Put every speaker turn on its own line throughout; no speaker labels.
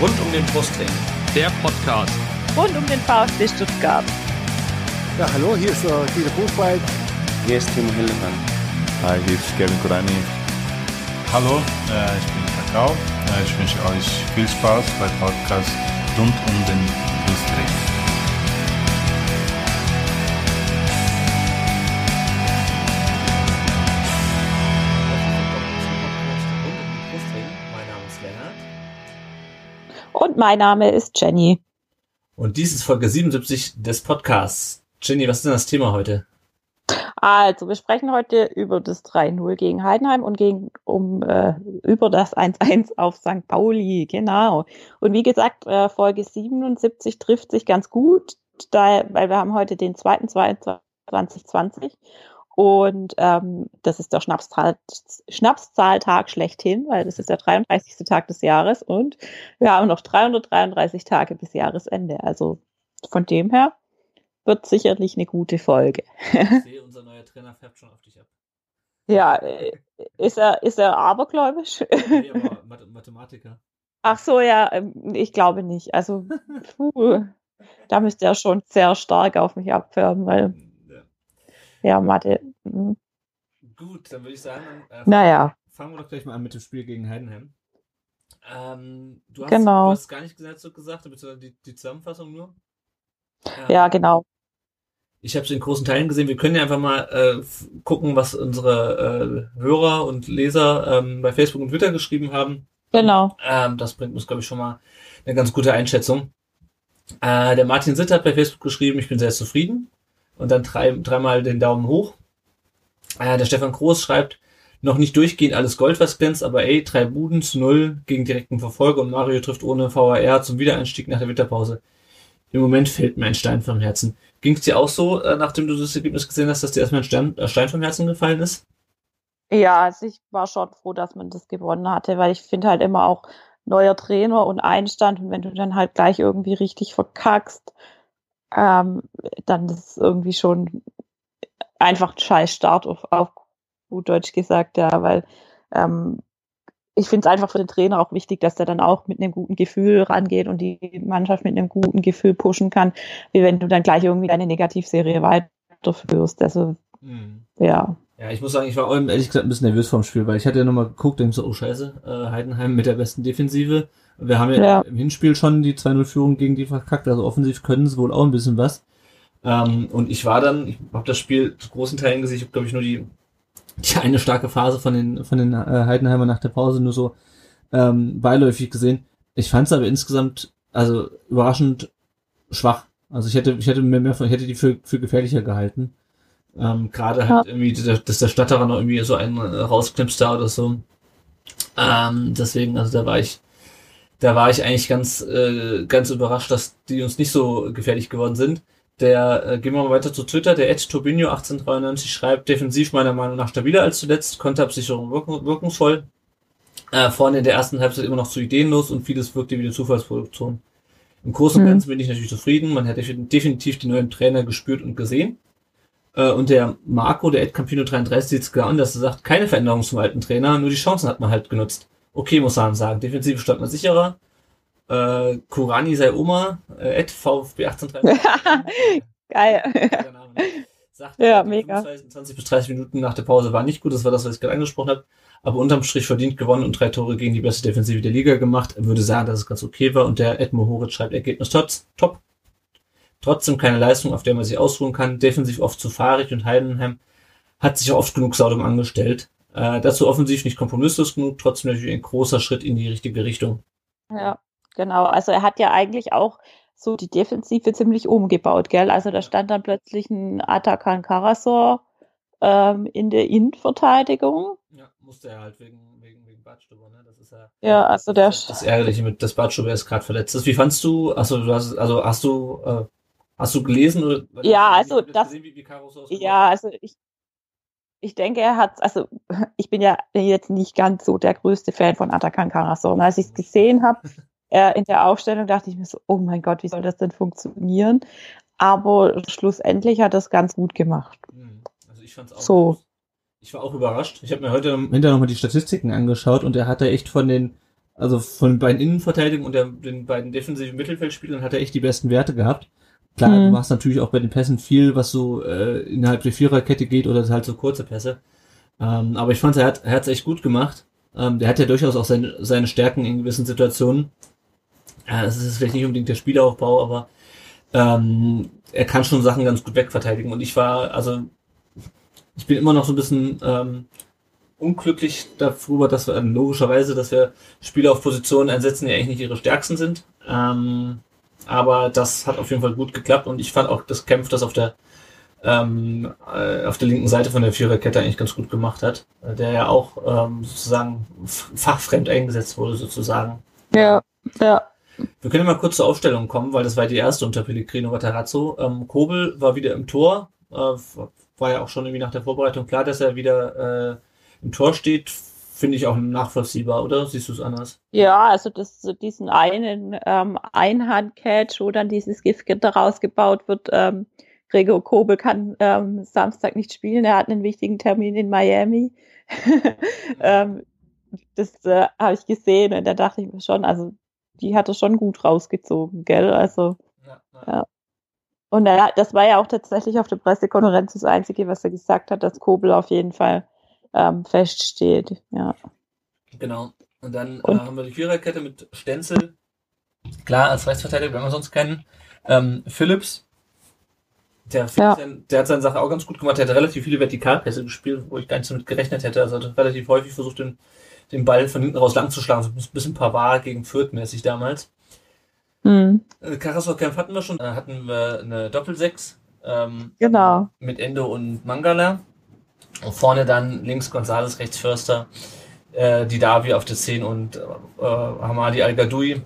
Rund um den Brustring.
Der Podcast.
Rund um den VfB Stuttgart.
Ja, hallo, hier ist äh, Guido Buchwald.
Hier ist Timo Hildebrand.
Hi, hier ist Kevin Kurani.
Hallo, äh, ich bin Kakao. Äh, ich wünsche euch viel Spaß beim Podcast rund um den Brustring.
Und mein Name ist Jenny.
Und dies ist Folge 77 des Podcasts. Jenny, was ist denn das Thema heute?
Also, wir sprechen heute über das 3-0 gegen Heidenheim und gegen, um, äh, über das 1-1 auf St. Pauli, genau. Und wie gesagt, äh, Folge 77 trifft sich ganz gut, da, weil wir haben heute den 2.2.2020 und ähm, das ist der Schnapszahl, Schnapszahltag schlechthin, weil das ist der 33. Tag des Jahres und wir haben noch 333 Tage bis Jahresende. Also von dem her wird sicherlich eine gute Folge.
Ich sehe, unser neuer Trainer färbt schon auf dich ab.
Ja, äh, ist er, ist er abergläubisch?
Nee, aber Math Mathematiker.
Ach so, ja, ähm, ich glaube nicht. Also, puh, da müsste er schon sehr stark auf mich abfärben, weil,
Ja.
Mathe, mm,
Gut, dann würde ich sagen, äh,
naja,
fangen wir doch gleich mal an mit dem Spiel gegen Heidenheim. Ähm, du, hast,
Genau.
du hast gar nicht gesagt, so gesagt, beziehungsweise die, die Zusammenfassung nur. Ähm,
ja, genau.
Ich habe es in großen Teilen gesehen. Wir können ja einfach mal äh, gucken, was unsere äh, Hörer und Leser ähm, bei Facebook und Twitter geschrieben haben.
Genau.
Ähm, das bringt uns, glaube ich, schon mal eine ganz gute Einschätzung. Äh, der Martin Sitt hat bei Facebook geschrieben, ich bin sehr zufrieden. Und dann drei, dreimal den Daumen hoch. Äh, der Stefan Groß schreibt, noch nicht durchgehend alles Gold, was glänzt, aber ey, drei Buden zu null gegen direkten Verfolger und Mario trifft ohne VAR zum Wiedereinstieg nach der Winterpause. Im Moment fällt mir ein Stein vom Herzen. Ging es dir auch so, äh, nachdem du das Ergebnis gesehen hast, dass dir erstmal ein Stein, äh, Stein vom Herzen gefallen ist?
Ja, also ich war schon froh, dass man das gewonnen hatte, weil ich finde halt immer auch neuer Trainer und Einstand und wenn du dann halt gleich irgendwie richtig verkackst, ähm, dann ist es irgendwie schon einfach ein scheiß Start auf, auf gut Deutsch gesagt, ja, weil ähm, ich finde es einfach für den Trainer auch wichtig, dass der dann auch mit einem guten Gefühl rangeht und die Mannschaft mit einem guten Gefühl pushen kann, wie wenn du dann gleich irgendwie deine Negativserie weiterführst. Also ja.
Ja, ich muss sagen, ich war auch ehrlich gesagt ein bisschen nervös vom Spiel, weil ich hatte ja nochmal geguckt und so, oh scheiße, äh, Heidenheim mit der besten Defensive. Wir haben ja,
Ja.
im Hinspiel schon die 2-0-Führung gegen die verkackt, also offensiv können sie wohl auch ein bisschen was. Ähm, und ich war dann, ich habe das Spiel zu großen Teilen gesehen, ich habe glaube ich nur die, die eine starke Phase von den, von den äh, Heidenheimer nach der Pause nur so ähm, beiläufig gesehen. Ich fand es aber insgesamt, also überraschend schwach. Also ich hätte, ich hätte mir mehr, von- ich hätte die für, für gefährlicher gehalten. Ähm, Gerade halt irgendwie, dass der Stadterer noch irgendwie so einen äh, rausknipst da oder so. Ähm, deswegen, also da war ich, da war ich eigentlich ganz, äh, ganz überrascht, dass die uns nicht so gefährlich geworden sind. Der, äh, gehen wir mal weiter zu Twitter, der Ed Tobinho 1893 schreibt, defensiv meiner Meinung nach stabiler als zuletzt, Konterabsicherung wirk wirkungsvoll. Äh, vorne in der ersten Halbzeit immer noch zu ideenlos und vieles wirkte wie eine Zufallsproduktion. Im Großen und
Mhm.
Ganzen bin ich natürlich zufrieden. Man hat defi- definitiv den neuen Trainer gespürt und gesehen. Äh, und der Marco, der Ed Campino 33, sieht es klar an, dass er sagt, keine Veränderung zum alten Trainer, nur die Chancen hat man halt genutzt. Okay, muss man sagen. Defensiv stand man sicherer. Äh, Kurani sei Oma, äh, Ed VfB 1833.
Geil.
Sagt,
Ja, mega.
25 bis 30 Minuten nach der Pause war nicht gut, das war das, was ich gerade angesprochen habe. Aber unterm Strich verdient gewonnen und drei Tore gegen die beste Defensive der Liga gemacht. Er würde sagen, dass es ganz okay war. Und der Edmo Horitz schreibt Ergebnis trotz, top. Trotzdem keine Leistung, auf der man sich ausruhen kann. Defensiv oft zu fahrig und Heidenheim hat sich oft genug Saudum angestellt. Äh, dazu offensiv nicht kompromisslos genug, trotzdem natürlich ein großer Schritt in die richtige Richtung.
Ja, genau. Also er hat ja eigentlich auch so die Defensive ziemlich umgebaut, gell? Also da stand dann plötzlich ein Atakan Karasor ähm, in der Innenverteidigung.
Ja, musste er halt wegen, wegen, wegen Badstuber, ne? Das ist ja.
Ja, also der
Das, das Ärgerliche mit, dass Badstuber erst gerade verletzt ist. Wie fandst du, achso, du hast, also hast du, äh, hast du gelesen oder?
Ja, also das-
Gesehen, wie, wie
Ja, also ich, ich denke, er hat, also ich bin ja jetzt nicht ganz so der größte Fan von Atakan Karasor. Und als ich es gesehen habe, äh, in der Aufstellung dachte ich mir so, oh mein Gott, wie soll das denn funktionieren? Aber schlussendlich hat das ganz gut gemacht.
Hm, Also ich fand's auch.
So.
Ich war auch überrascht. Ich habe mir heute hinterher nochmal die Statistiken angeschaut und er hatte echt von den also von den beiden Innenverteidigungen und der, den beiden defensiven Mittelfeldspielern hat er echt die besten Werte gehabt. Klar,
Mhm.
du machst natürlich auch bei den Pässen viel, was so äh, innerhalb der Viererkette geht oder halt so kurze Pässe. Ähm, aber ich fand, er hat hat's echt gut gemacht. Ähm, der hat ja durchaus auch seine, seine Stärken in gewissen Situationen. Ja, das ist vielleicht nicht unbedingt der Spielaufbau, aber ähm, er kann schon Sachen ganz gut wegverteidigen. Und ich war, also ich bin immer noch so ein bisschen ähm, unglücklich darüber, dass wir ähm, logischerweise, dass wir Spieler auf Positionen einsetzen, die eigentlich nicht ihre stärksten sind. Ähm, aber das hat auf jeden Fall gut geklappt und ich fand auch, dass Kempf das auf der ähm, äh, auf der linken Seite von der Viererkette eigentlich ganz gut gemacht hat, äh, der ja auch ähm, sozusagen fachfremd eingesetzt wurde sozusagen.
Ja, ja.
Wir können mal kurz zur Aufstellung kommen, weil das war die erste unter Pellegrino Matarazzo. Ähm, Kobel war wieder im Tor, äh, war ja auch schon irgendwie nach der Vorbereitung klar, dass er wieder äh, im Tor steht. Finde ich auch nachvollziehbar, oder? Siehst du es anders?
Ja, also das, diesen einen ähm, Einhand-Catch, wo dann dieses Giftgitter rausgebaut wird. Ähm, Gregor Kobel kann ähm, Samstag nicht spielen, er hat einen wichtigen Termin in Miami. ähm, das äh, habe ich gesehen und da dachte ich mir schon, also die hat er schon gut rausgezogen, gell? Also
Ja,
Ja. und er, das war ja auch tatsächlich auf der Pressekonferenz das Einzige, was er gesagt hat, dass Kobel auf jeden Fall ähm, feststeht. Ja.
Genau. Und dann
Und-
äh, haben wir die Viererkette mit Stenzel. Klar, als Rechtsverteidiger, wenn wir sonst kennen. Ähm, Phillips. Der,
Ja.
der hat seine Sache auch ganz gut gemacht. Der hat relativ viele Vertikalpässe gespielt, wo ich gar nicht so mit gerechnet hätte. Also hat relativ häufig versucht, den, den Ball von hinten raus lang zu schlagen. So ein bisschen Pavard gegen Fürth mäßig damals.
Hm,
Äh, Karasor-Kampf hatten wir schon. Äh, hatten wir eine Doppelsechs. Ähm,
genau.
mit Endo und Mangala. Und vorne dann links Gonzales, rechts Förster, äh, Didavi auf der 10 und äh, Hamadi Al-Gadoui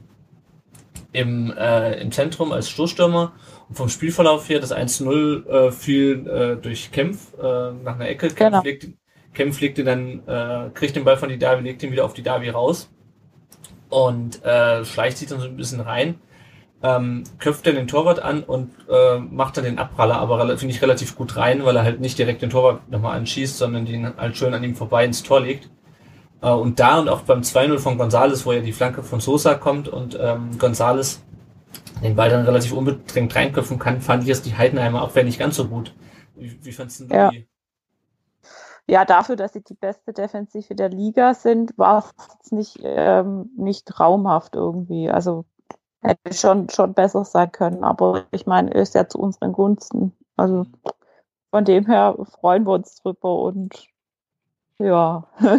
im, äh, im Zentrum als Stoßstürmer. Und vom Spielverlauf her, das 1-0 äh, fiel äh, durch Kempf äh, nach einer Ecke. Kempf,
Genau.
legte, Kempf legte dann, kriegt den Ball von Didavi, legt ihn wieder auf Didavi raus und schleicht sich dann so ein bisschen rein ähm, köpft dann den Torwart an und äh, macht dann den Abpraller, aber finde ich relativ gut rein, weil er halt nicht direkt den Torwart nochmal anschießt, sondern den halt schön an ihm vorbei ins Tor legt. Äh, und da und auch beim 2-0 von Gonzales, wo ja die Flanke von Sosa kommt und ähm, Gonzales den Ball dann relativ unbedrängt reinköpfen kann, fand ich jetzt die Heidenheimer Abwehr nicht ganz so gut. Wie, wie fandst du
Ja.
die?
Ja, dafür, dass sie die beste Defensive der Liga sind, war es nicht, ähm, nicht traumhaft irgendwie. Also hätte schon, schon besser sein können. Aber ich meine, ist ja zu unseren Gunsten. Also von dem her freuen wir uns drüber und ja.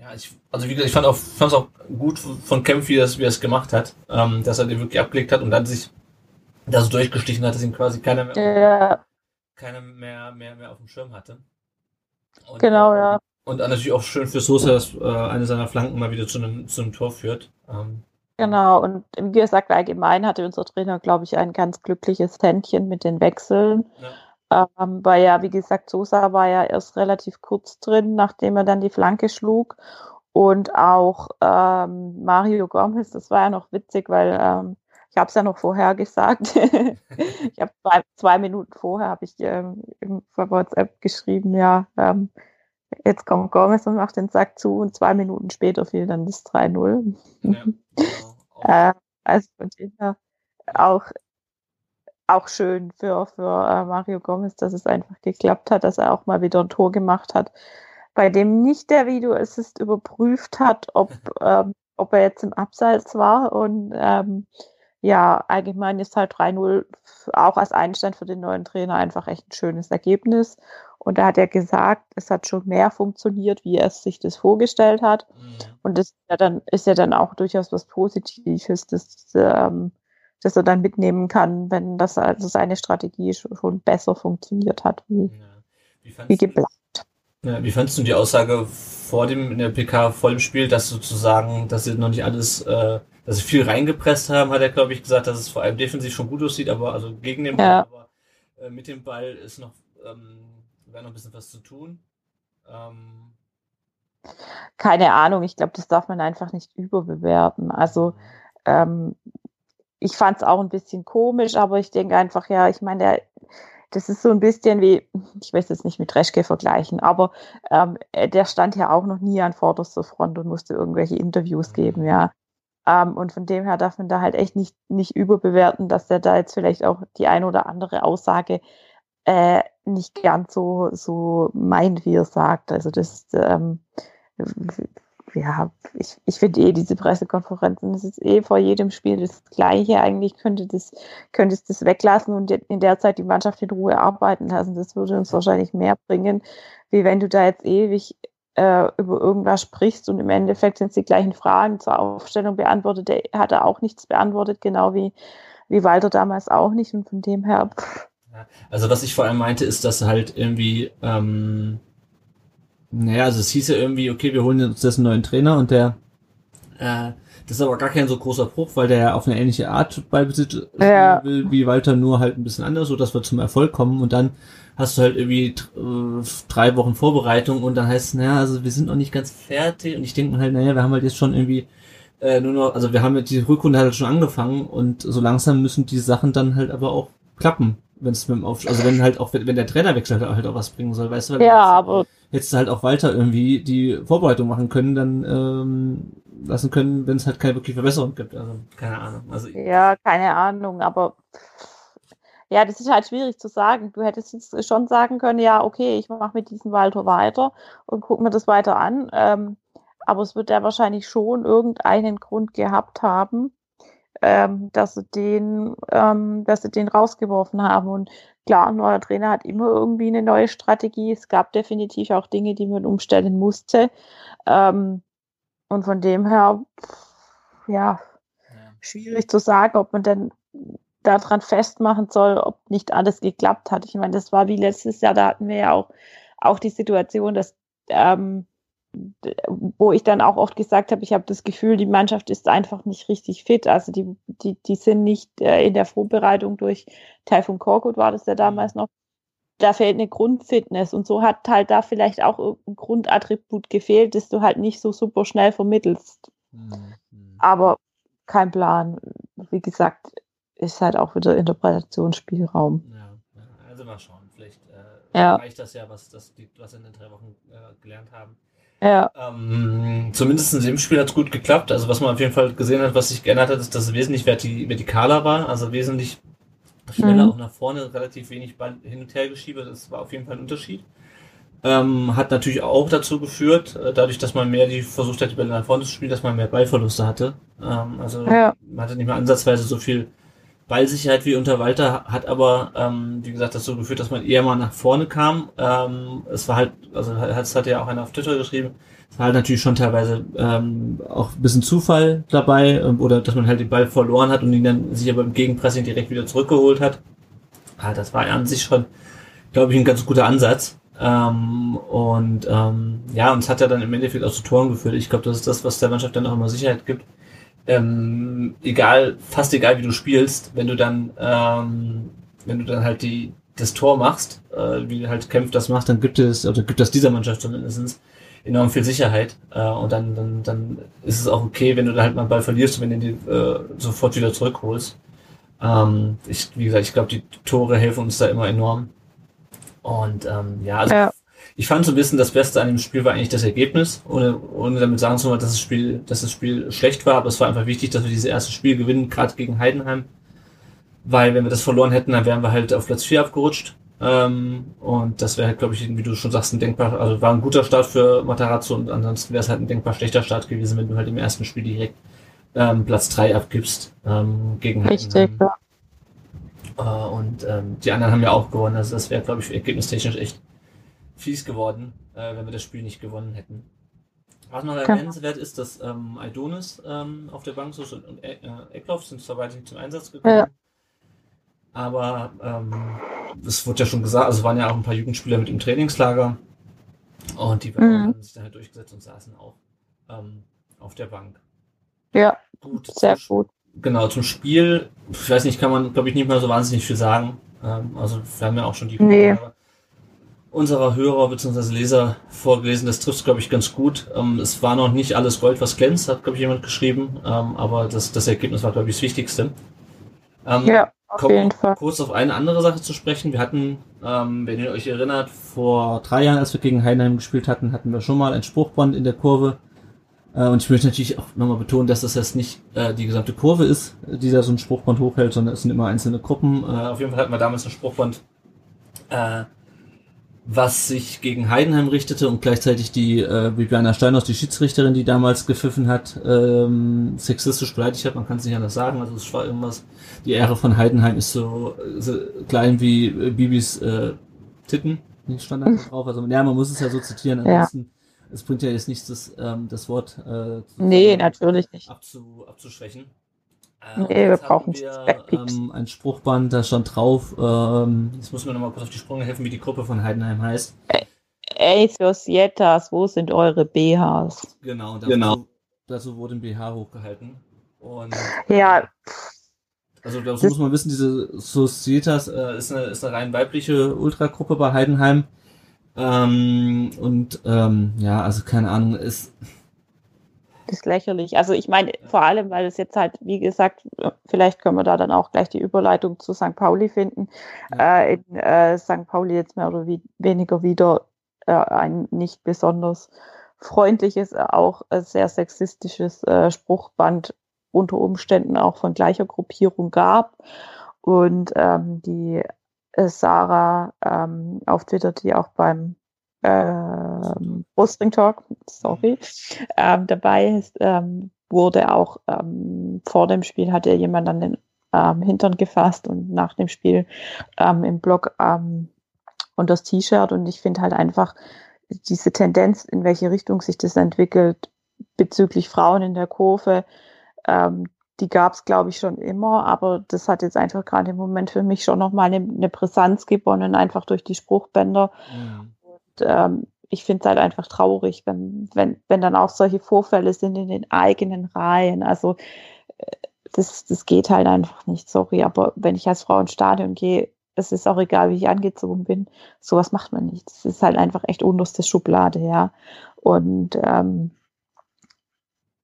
Ja, ich, also wie gesagt, ich fand auch, fand es auch gut von Kempf, wie er es, wie er es gemacht hat, ähm, dass er den wirklich abgelegt hat und dann sich da so durchgestichen hat, dass ihn quasi keiner mehr
ja
keiner mehr, mehr, mehr auf dem Schirm hatte. Und,
genau, ja.
Und natürlich auch schön für Sosa, dass äh, eine seiner Flanken mal wieder zu einem, zu einem Tor führt. Ähm,
Genau, und wie gesagt, allgemein hatte unser Trainer, glaube ich, ein ganz glückliches Händchen mit den Wechseln. Ähm, weil ja, wie gesagt, Sosa war ja erst relativ kurz drin, nachdem er dann die Flanke schlug. Und auch ähm, Mario Gomez, das war ja noch witzig, weil ähm, ich habe es ja noch vorher gesagt. ich habe zwei, zwei Minuten vorher habe ich ähm, per WhatsApp geschrieben, ja, ähm, jetzt kommt Gomez und macht den Sack zu und zwei Minuten später fiel dann das 3-0.
ja, genau.
Äh, also von dem auch, auch schön für, für äh, Mario Gomez, dass es einfach geklappt hat, dass er auch mal wieder ein Tor gemacht hat, bei dem nicht der Videoassist überprüft hat, ob, ähm, ob er jetzt im Abseits war. Und ähm, ja, allgemein ist halt 3-0 auch als Einstand für den neuen Trainer einfach echt ein schönes Ergebnis. Und da hat er gesagt, es hat schon mehr funktioniert, wie er sich das vorgestellt hat.
Mhm.
Und das ist ja dann, ist ja dann auch durchaus was Positives, dass, ähm, dass er dann mitnehmen kann, wenn das also seine Strategie schon, besser funktioniert hat, wie,
Ja. Wie,
wie geplant.
ja, wie fandst du die Aussage vor dem in der PK vor dem Spiel, dass sozusagen, dass sie noch nicht alles, äh, dass sie viel reingepresst haben, hat er glaube ich gesagt, dass es vor allem defensiv schon gut aussieht, aber also gegen den Ball,
Ja.
aber äh, mit dem Ball ist noch ähm, wäre noch ein bisschen was zu tun. Ähm,
Keine Ahnung, ich glaube, das darf man einfach nicht überbewerten. Also ähm, ich fand es auch ein bisschen komisch, aber ich denke einfach, ja, ich meine, das ist so ein bisschen wie, ich weiß jetzt nicht mit Reschke vergleichen, aber ähm, der stand ja auch noch nie an vorderster Front und musste irgendwelche Interviews geben, ja. Ähm, und von dem her darf man da halt echt nicht, nicht überbewerten, dass der da jetzt vielleicht auch die ein oder andere Aussage äh, nicht ganz so, so meint, wie er sagt. Also das, ähm, ja, ich, ich finde eh diese Pressekonferenzen, das ist eh vor jedem Spiel das Gleiche. Eigentlich könnte das, könnte das weglassen und in der Zeit die Mannschaft in Ruhe arbeiten lassen. Das würde uns wahrscheinlich mehr bringen, wie wenn du da jetzt ewig äh, über irgendwas sprichst und im Endeffekt sind es die gleichen Fragen zur Aufstellung beantwortet. Der hat er auch nichts beantwortet, genau wie, wie Walter damals auch nicht. Und von dem her. Pff.
Also was ich vor allem meinte, ist, dass halt irgendwie, ähm, naja, also es hieß ja irgendwie, okay, wir holen uns jetzt einen neuen Trainer und der, äh, das ist aber gar kein so großer Bruch, weil der ja auf eine ähnliche Art Ballbesitz
ja.
will, wie Walter, nur halt ein bisschen anders, so dass wir zum Erfolg kommen und dann hast du halt irgendwie äh, drei Wochen Vorbereitung und dann heißt es, naja, also wir sind noch nicht ganz fertig und ich denke mir halt, naja, wir haben halt jetzt schon irgendwie äh, nur noch, also wir haben jetzt die Rückrunde halt schon angefangen und so langsam müssen die Sachen dann halt aber auch klappen, wenn es mit dem Auf also wenn halt auch, wenn, wenn der Trainerwechsel halt auch was bringen soll, weißt du? Weil
ja, aber
jetzt halt auch Walter irgendwie die Vorbereitung machen können, dann ähm, lassen können, wenn es halt keine wirklich Verbesserung gibt. Also keine Ahnung. Also
ja, keine Ahnung, aber ja, das ist halt schwierig zu sagen. Du hättest jetzt schon sagen können, ja, okay, ich mache mit diesem Walter weiter und guck mir das weiter an. Ähm, aber es wird ja wahrscheinlich schon irgendeinen Grund gehabt haben, ähm, dass sie den, ähm, dass sie den rausgeworfen haben. Und klar, ein neuer Trainer hat immer irgendwie eine neue Strategie. Es gab definitiv auch Dinge, die man umstellen musste. Ähm, und von dem her, ja, schwierig zu sagen, ob man denn daran festmachen soll, ob nicht alles geklappt hat. Ich meine, das war wie letztes Jahr, da hatten wir ja auch, auch die Situation, dass ähm, wo ich dann auch oft gesagt habe, ich habe das Gefühl, die Mannschaft ist einfach nicht richtig fit. Also die, die, die sind nicht äh, in der Vorbereitung durch Taifun Korkut war das ja damals noch. Da fehlt eine Grundfitness und so hat halt da vielleicht auch ein Grundattribut gefehlt, das du halt nicht so super schnell vermittelst. Mhm. Aber kein Plan. Wie gesagt, ist halt auch wieder Interpretationsspielraum.
Ja, also mal schauen. Vielleicht äh,
ja.
reicht das ja, was, das, was in den drei Wochen äh, gelernt haben.
Ja.
Ähm, zumindest in dem Spiel hat es gut geklappt. Also was man auf jeden Fall gesehen hat, was sich geändert hat, ist, dass es wesentlich vertikaler war, also wesentlich schneller mhm. auch nach vorne, relativ wenig hin und her geschiebe. Das war auf jeden Fall ein Unterschied. Ähm, hat natürlich auch dazu geführt, äh, dadurch, dass man mehr die versucht hat, die Bälle nach vorne zu spielen, dass man mehr Ballverluste hatte. Ähm, also
ja.
man hatte nicht mehr ansatzweise so viel Ballsicherheit wie unter Walter, hat aber, ähm, wie gesagt, dazu geführt, dass man eher mal nach vorne kam. Ähm, es war halt, also es hat ja auch einer auf Twitter geschrieben, es war halt natürlich schon teilweise ähm, auch ein bisschen Zufall dabei ähm, oder dass man halt den Ball verloren hat und ihn dann sich aber im Gegenpressing direkt wieder zurückgeholt hat. Ah, das war an sich schon, glaube ich, ein ganz guter Ansatz. Ähm, und ähm, ja, und es hat ja dann im Endeffekt auch zu Toren geführt. Ich glaube, das ist das, was der Mannschaft dann auch immer Sicherheit gibt ähm, egal, fast egal wie du spielst, wenn du dann, ähm, wenn du dann halt die, das Tor machst, äh, wie halt Kämpf das macht, dann gibt es, oder gibt das dieser Mannschaft zumindest enorm viel Sicherheit. Äh, und dann, dann, dann ist es auch okay, wenn du da halt mal einen Ball verlierst und wenn du den äh, sofort wieder zurückholst. Ähm, ich, wie gesagt, ich glaube, die Tore helfen uns da immer enorm. Und ähm, ja, also
ja
ich fand so ein bisschen das Beste an dem Spiel war eigentlich das Ergebnis, ohne, ohne damit sagen zu wollen, dass das Spiel, dass das Spiel schlecht war, aber es war einfach wichtig, dass wir dieses erste Spiel gewinnen, gerade gegen Heidenheim. Weil wenn wir das verloren hätten, dann wären wir halt auf Platz 4 abgerutscht. Ähm, und das wäre halt, glaube ich, wie du schon sagst, ein denkbar, also war ein guter Start für Matarazzo und ansonsten wäre es halt ein denkbar schlechter Start gewesen, wenn du halt im ersten Spiel direkt ähm, Platz 3 abgibst ähm, gegen
Richtig,
Heidenheim. Ja. Äh, und ähm, die anderen haben ja auch gewonnen, also das wäre, glaube ich, ergebnistechnisch echt fies geworden, äh, wenn wir das Spiel nicht gewonnen hätten. Was noch erwähnenswert ist, dass ähm, Aidonis ähm, auf der Bank ist und, und äh, Eckloff sind zwar beide nicht zum Einsatz gekommen. Ja. Aber ähm, es wurde ja schon gesagt, also waren ja auch ein paar Jugendspieler mit im Trainingslager und die mhm. haben sich dann halt durchgesetzt und saßen auch ähm, auf der Bank.
Ja, gut, sehr gut.
Genau, zum Spiel, ich weiß nicht, kann man, glaube ich, nicht mehr so wahnsinnig viel sagen. Ähm, also wir haben ja auch schon die
nee
unserer Hörer bzw. Leser vorgelesen. Das trifft glaube ich, ganz gut. Ähm, es war noch nicht alles Gold, was glänzt, hat, glaube ich, jemand geschrieben. Ähm, aber das, das Ergebnis war, glaube ich, das Wichtigste. Ähm,
ja. Auf jeden Fall.
kurz auf eine andere Sache zu sprechen. Wir hatten, ähm, wenn ihr euch erinnert, vor drei Jahren, als wir gegen Heidenheim gespielt hatten, hatten wir schon mal ein Spruchband in der Kurve. Äh, und ich möchte natürlich auch nochmal betonen, dass das jetzt nicht äh, die gesamte Kurve ist, die da so ein Spruchband hochhält, sondern es sind immer einzelne Gruppen. Äh, auf jeden Fall hatten wir damals ein Spruchband, äh, was sich gegen Heidenheim richtete und gleichzeitig die äh, Bibiana Steinhaus, die Schiedsrichterin, die damals gepfiffen hat, ähm, sexistisch beleidigt hat. Man kann es nicht anders sagen. Also es war irgendwas. Die Ehre von Heidenheim ist so, so klein wie äh, Bibis äh, Titten. Nicht Standard drauf. Also ja, man muss es ja so zitieren.
Ja.
Ansonsten, es bringt ja jetzt nichts, das, ähm, das Wort äh,
Nee, natürlich nicht.
abzu, abzuschwächen.
Nee,
und
wir brauchen
wir, ähm, ein Spruchband, da stand drauf, ähm, jetzt muss mir nochmal kurz auf die Sprünge helfen, wie die Gruppe von Heidenheim heißt.
Ey, Societas, wo sind eure BHs?
Genau, dazu,
Genau.
dazu wurde ein BH hochgehalten. Und
Ja,
also dazu
Das-
muss man wissen, diese Societas äh, ist, eine, ist eine rein weibliche Ultragruppe bei Heidenheim. Ähm, und ähm, ja, also keine Ahnung, ist
ist lächerlich. Also ich meine, vor allem, weil es jetzt halt, wie gesagt, vielleicht können wir da dann auch gleich die Überleitung zu St. Pauli finden.
Ja.
Äh, in äh, St. Pauli jetzt mehr oder wie, weniger wieder äh, ein nicht besonders freundliches, äh, auch äh, sehr sexistisches äh, Spruchband unter Umständen auch von gleicher Gruppierung gab. Und ähm, die äh, Sarah ähm, auf Twitter, die auch beim ähm, Brustring Talk, sorry, ähm, dabei ist, ähm, wurde auch ähm, vor dem Spiel hatte jemand an den ähm, Hintern gefasst und nach dem Spiel ähm, im Blog ähm, und das T-Shirt und ich finde halt einfach diese Tendenz, in welche Richtung sich das entwickelt bezüglich Frauen in der Kurve, ähm, die gab es, glaube ich, schon immer, aber das hat jetzt einfach gerade im Moment für mich schon nochmal eine, eine Brisanz gewonnen, einfach durch die Spruchbänder.
Mhm.
Ähm, ich finde es halt einfach traurig, wenn, wenn, wenn dann auch solche Vorfälle sind in den eigenen Reihen. Also äh, das, das geht halt einfach nicht, sorry. Aber wenn ich als Frau ins Stadion gehe, es ist auch egal, wie ich angezogen bin, sowas macht man nicht. Das ist halt einfach echt unterste Schublade, ja. Und ähm,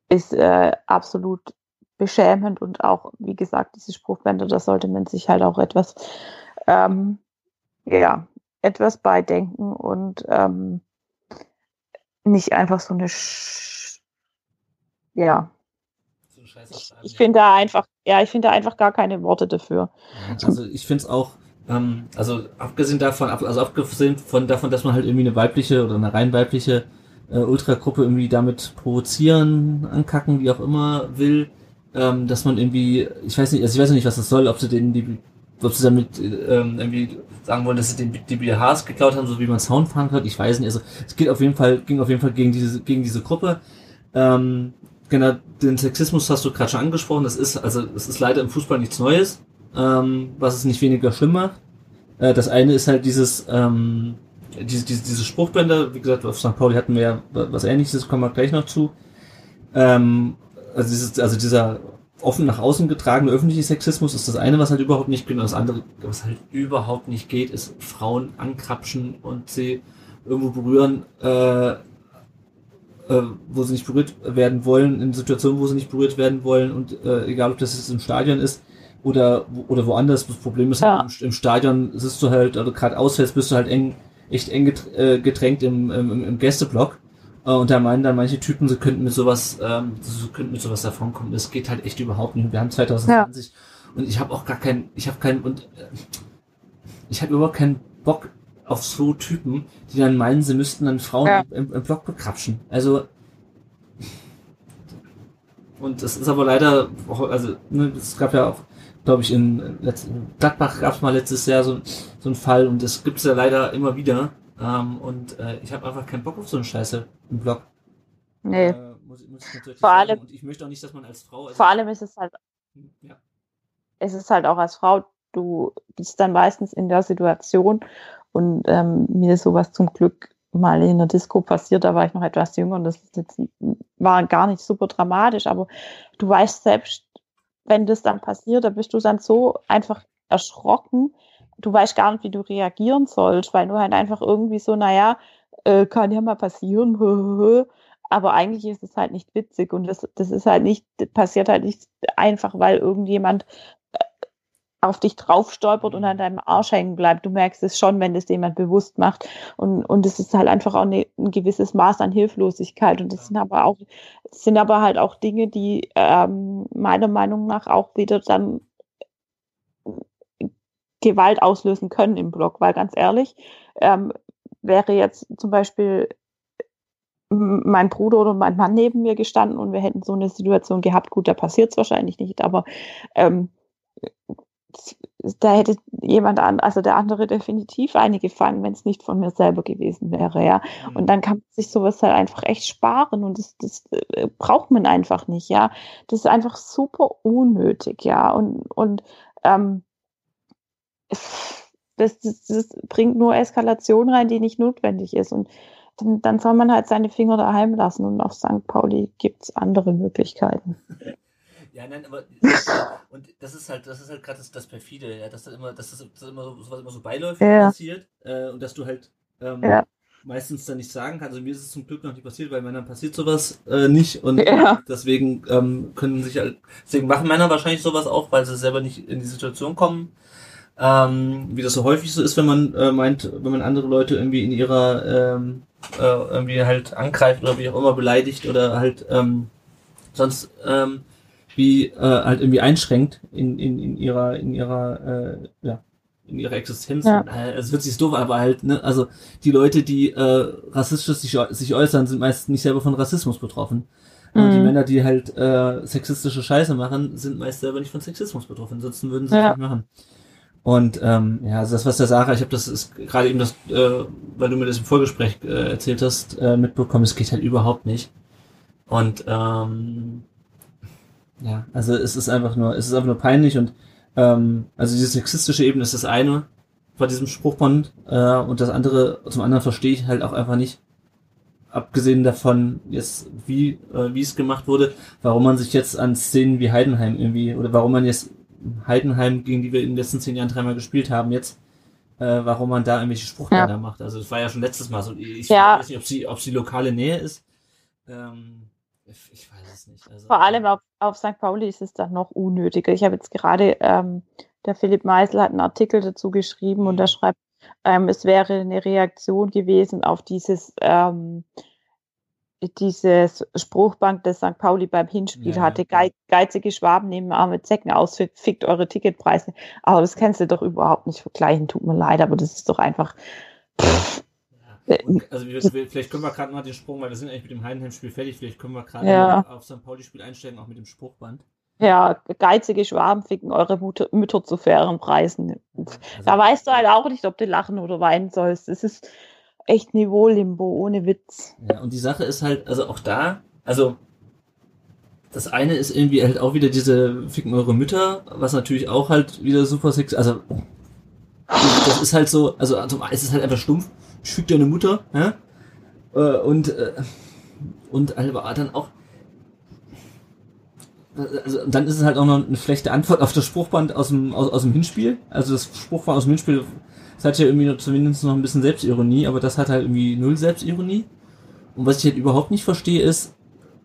ist äh, absolut beschämend und auch, wie gesagt, diese Spruchbänder, da sollte man sich halt auch etwas, ähm, ja, etwas beidenken und ähm, nicht einfach so eine, Sch ja,
So ein Scheiß
ich, ich finde da einfach, ja, ich finde da einfach gar keine Worte dafür.
Also ich finde es auch, ähm, also abgesehen davon, also abgesehen von davon, dass man halt irgendwie eine weibliche oder eine rein weibliche äh, Ultragruppe irgendwie damit provozieren, ankacken, wie auch immer will, ähm, dass man irgendwie, ich weiß nicht, also ich weiß nicht, was das soll, ob sie den die ob sie damit ähm, irgendwie sagen wollen, dass sie den die BHs geklaut haben, so wie man Sound fahren kann, ich weiß nicht. Also es geht auf jeden Fall, ging auf jeden Fall gegen diese, gegen diese Gruppe. Ähm, genau, den Sexismus hast du gerade schon angesprochen. Das ist, also es ist leider im Fußball nichts Neues, ähm, was es nicht weniger schlimm macht. Äh, das eine ist halt dieses, ähm, diese, diese, diese Spruchbänder, wie gesagt, auf St. Pauli hatten wir ja was ähnliches, kommen wir gleich noch zu. Ähm, also, dieses, also dieser offen nach außen getragene öffentliche Sexismus ist das eine, was halt überhaupt nicht geht. Und das andere, was halt überhaupt nicht geht, ist Frauen ankrapschen und sie irgendwo berühren, äh, äh, wo sie nicht berührt werden wollen, in Situationen, wo sie nicht berührt werden wollen und äh, egal, ob das jetzt im Stadion ist oder, oder woanders, das Problem ist,
Ja.
im, im Stadion sitzt du halt, oder gerade ausfällst, bist du halt eng, echt eng äh, gedrängt im, im, im Gästeblock. Äh, Und da meinen dann manche Typen, sie könnten mit sowas, ähm, sie könnten mit sowas davonkommen. Das geht halt echt überhaupt nicht. Wir haben 2020 und ich habe auch gar keinen, ich habe keinen und äh, ich habe überhaupt keinen Bock auf so Typen, die dann meinen, sie müssten dann Frauen
Ja.
im, im Block bekrapschen. Also und es ist aber leider, also ne, es gab ja auch, glaube ich, in letzten, Gladbach gab es mal letztes Jahr so, so einen Fall und das gibt's ja leider immer wieder. Ähm, und äh, ich habe einfach keinen Bock auf so eine Scheiße im Blog.
Nee.
Äh, muss, muss ich
Vor allem-
und ich möchte auch nicht, dass man als Frau. also-
Vor allem ist es halt
ja.
es ist halt auch als Frau, du bist dann meistens in der Situation und ähm, mir ist sowas zum Glück mal in der Disco passiert, da war ich noch etwas jünger und das ist jetzt, war gar nicht super dramatisch, aber du weißt selbst, wenn das dann passiert, da bist du dann so einfach erschrocken, du weißt gar nicht, wie du reagieren sollst, weil du halt einfach irgendwie so, naja, äh, kann ja mal passieren, aber eigentlich ist es halt nicht witzig und das, das ist halt nicht, passiert halt nicht einfach, weil irgendjemand auf dich drauf stolpert und an deinem Arsch hängen bleibt. Du merkst es schon, wenn das jemand bewusst macht. Und, und es ist halt einfach auch eine, ein gewisses Maß an Hilflosigkeit. Und das sind aber auch, sind aber halt auch Dinge, die ähm, meiner Meinung nach auch wieder dann Gewalt auslösen können im Blog, weil ganz ehrlich, ähm, wäre jetzt zum Beispiel mein Bruder oder mein Mann neben mir gestanden und wir hätten so eine Situation gehabt, gut, da passiert es wahrscheinlich nicht, aber ähm, da hätte jemand an, also der andere definitiv eine gefangen, wenn es nicht von mir selber gewesen wäre, ja. Mhm. Und dann kann man sich sowas halt einfach echt sparen und das, das äh, braucht man einfach nicht, ja. Das ist einfach super unnötig, ja. Und, und ähm, das, das, das bringt nur Eskalation rein, die nicht notwendig ist. Und dann, dann soll man halt seine Finger daheim lassen und auf St. Pauli gibt es andere Möglichkeiten.
Ja, nein, aber und das ist halt, das ist halt gerade das, das perfide, ja, dass das immer, dass das, das immer so, sowas immer so beiläufig ja. passiert äh, und dass du halt ähm, ja. meistens dann nicht sagen kannst. Also mir ist es zum Glück noch nicht passiert, weil Männern passiert sowas äh, nicht und ja. deswegen ähm, können sich halt, deswegen machen Männer wahrscheinlich sowas auch, weil sie selber nicht in die Situation kommen. Ähm, wie das so häufig so ist, wenn man äh, meint, wenn man andere Leute irgendwie in ihrer ähm, äh, irgendwie halt angreift oder wie auch immer beleidigt oder halt ähm, sonst ähm, wie äh, halt irgendwie einschränkt in, in, in ihrer, in ihrer, äh, ja, in ihrer Existenz. Ja. Äh, es wird sich doof, aber halt, ne, also die Leute, die äh, rassistisch sich, sich äußern, sind meist nicht selber von Rassismus betroffen. Mhm. Die Männer, die halt äh, sexistische Scheiße machen, sind meist selber nicht von Sexismus betroffen, ansonsten würden sie es ja. nicht machen. Und ähm, ja, also das, was der Sarah, ich habe das ist gerade eben das, äh, weil du mir das im Vorgespräch äh, erzählt hast, äh, mitbekommen, es geht halt überhaupt nicht. Und ähm, ja, also es ist einfach nur, es ist einfach nur peinlich und ähm, also diese sexistische Ebene ist das eine bei diesem Spruchband äh, und das andere, zum anderen verstehe ich halt auch einfach nicht, abgesehen davon jetzt, wie äh, wie es gemacht wurde, warum man sich jetzt an Szenen wie Heidenheim irgendwie, oder warum man jetzt Heidenheim, gegen die wir in den letzten zehn Jahren dreimal gespielt haben, jetzt äh, warum man da irgendwelche Spruchbänder ja. macht. Also das war ja schon letztes Mal so. Ich ja. weiß nicht, ob sie, ob sie lokale Nähe ist. Ähm, ich weiß es nicht. Also,
Vor allem auf, auf St. Pauli ist es dann noch unnötiger. Ich habe jetzt gerade, ähm, der Philipp Meisel hat einen Artikel dazu geschrieben und da mhm. schreibt, ähm, es wäre eine Reaktion gewesen auf dieses, ähm, dieses Spruchband, das St. Pauli beim Hinspiel ja, hatte. Ge geizige Schwaben nehmen arme Zecken aus, fickt eure Ticketpreise. Aber das kannst du doch überhaupt nicht vergleichen, tut mir leid, aber das ist doch einfach. Pff,
und, also vielleicht können wir gerade mal den Sprung, weil wir sind eigentlich mit dem Heidenheim-Spiel fertig, vielleicht können wir gerade ja. auf St. Pauli-Spiel einsteigen, auch mit dem Spruchband.
Ja, geizige Schwaben ficken eure Mutter, Mütter zu fairen Preisen. Also, da weißt du halt auch nicht, ob du lachen oder weinen sollst. Das ist echt Niveau-Limbo, ohne Witz.
Ja, und die Sache ist halt, also auch da, also das eine ist irgendwie halt auch wieder diese ficken eure Mütter, was natürlich auch halt wieder super sex, also das ist halt so, also, also es ist halt einfach stumpf schütt deine Mutter, ja? Äh, und, äh, und Alba dann auch, also dann ist es halt auch noch eine schlechte Antwort auf das Spruchband aus dem, aus, aus dem Hinspiel. Also das Spruchband aus dem Hinspiel, das hat ja irgendwie noch, zumindest noch ein bisschen Selbstironie, aber das hat halt irgendwie null Selbstironie. Und was ich halt überhaupt nicht verstehe, ist,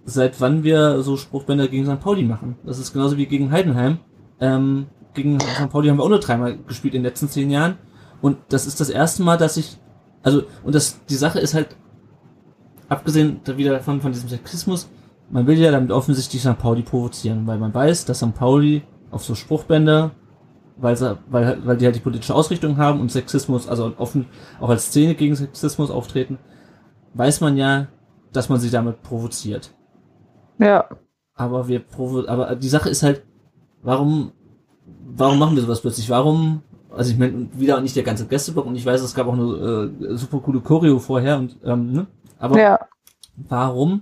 seit wann wir so Spruchbänder gegen St. Pauli machen. Das ist genauso wie gegen Heidenheim. Ähm, gegen St. Pauli haben wir auch nur dreimal gespielt in den letzten zehn Jahren. Und das ist das erste Mal, dass ich also, und das, die Sache ist halt, abgesehen wieder davon, von diesem Sexismus, man will ja damit offensichtlich St. Pauli provozieren, weil man weiß, dass St. Pauli auf so Spruchbänder, weil, sie, weil, weil die halt die politische Ausrichtung haben und Sexismus, also offen auch als Szene gegen Sexismus auftreten, weiß man ja, dass man sie damit provoziert.
Ja.
Aber wir provo aber die Sache ist halt, warum, warum machen wir sowas plötzlich? Warum also ich meine, wieder nicht der ganze Gästeblock und ich weiß, es gab auch eine äh, super coole Choreo vorher und ähm, ne? Aber ja. warum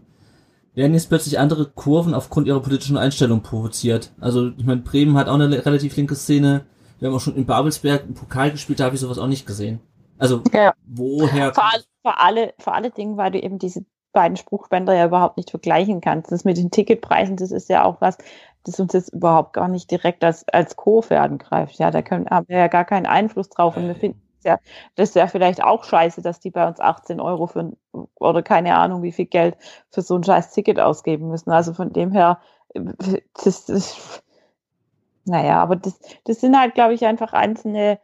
werden jetzt plötzlich andere Kurven aufgrund ihrer politischen Einstellung provoziert? Also ich meine, Bremen hat auch eine relativ linke Szene. Wir haben auch schon in Babelsberg im Pokal gespielt, da habe ich sowas auch nicht gesehen. Also ja. woher?
Vor, vor, alle, vor alle Dingen, weil du eben diese beiden Spruchbänder ja überhaupt nicht vergleichen kannst. Das mit den Ticketpreisen, das ist ja auch was, das uns jetzt überhaupt gar nicht direkt als, als Co-Für angreift. Ja, da können, haben wir ja gar keinen Einfluss drauf. Und wir finden ja, das ist ja vielleicht auch scheiße, dass die bei uns 18 Euro für oder keine Ahnung, wie viel Geld für so ein scheiß Ticket ausgeben müssen. Also von dem her, das, das, naja, aber das, das sind halt, glaube ich, einfach einzelne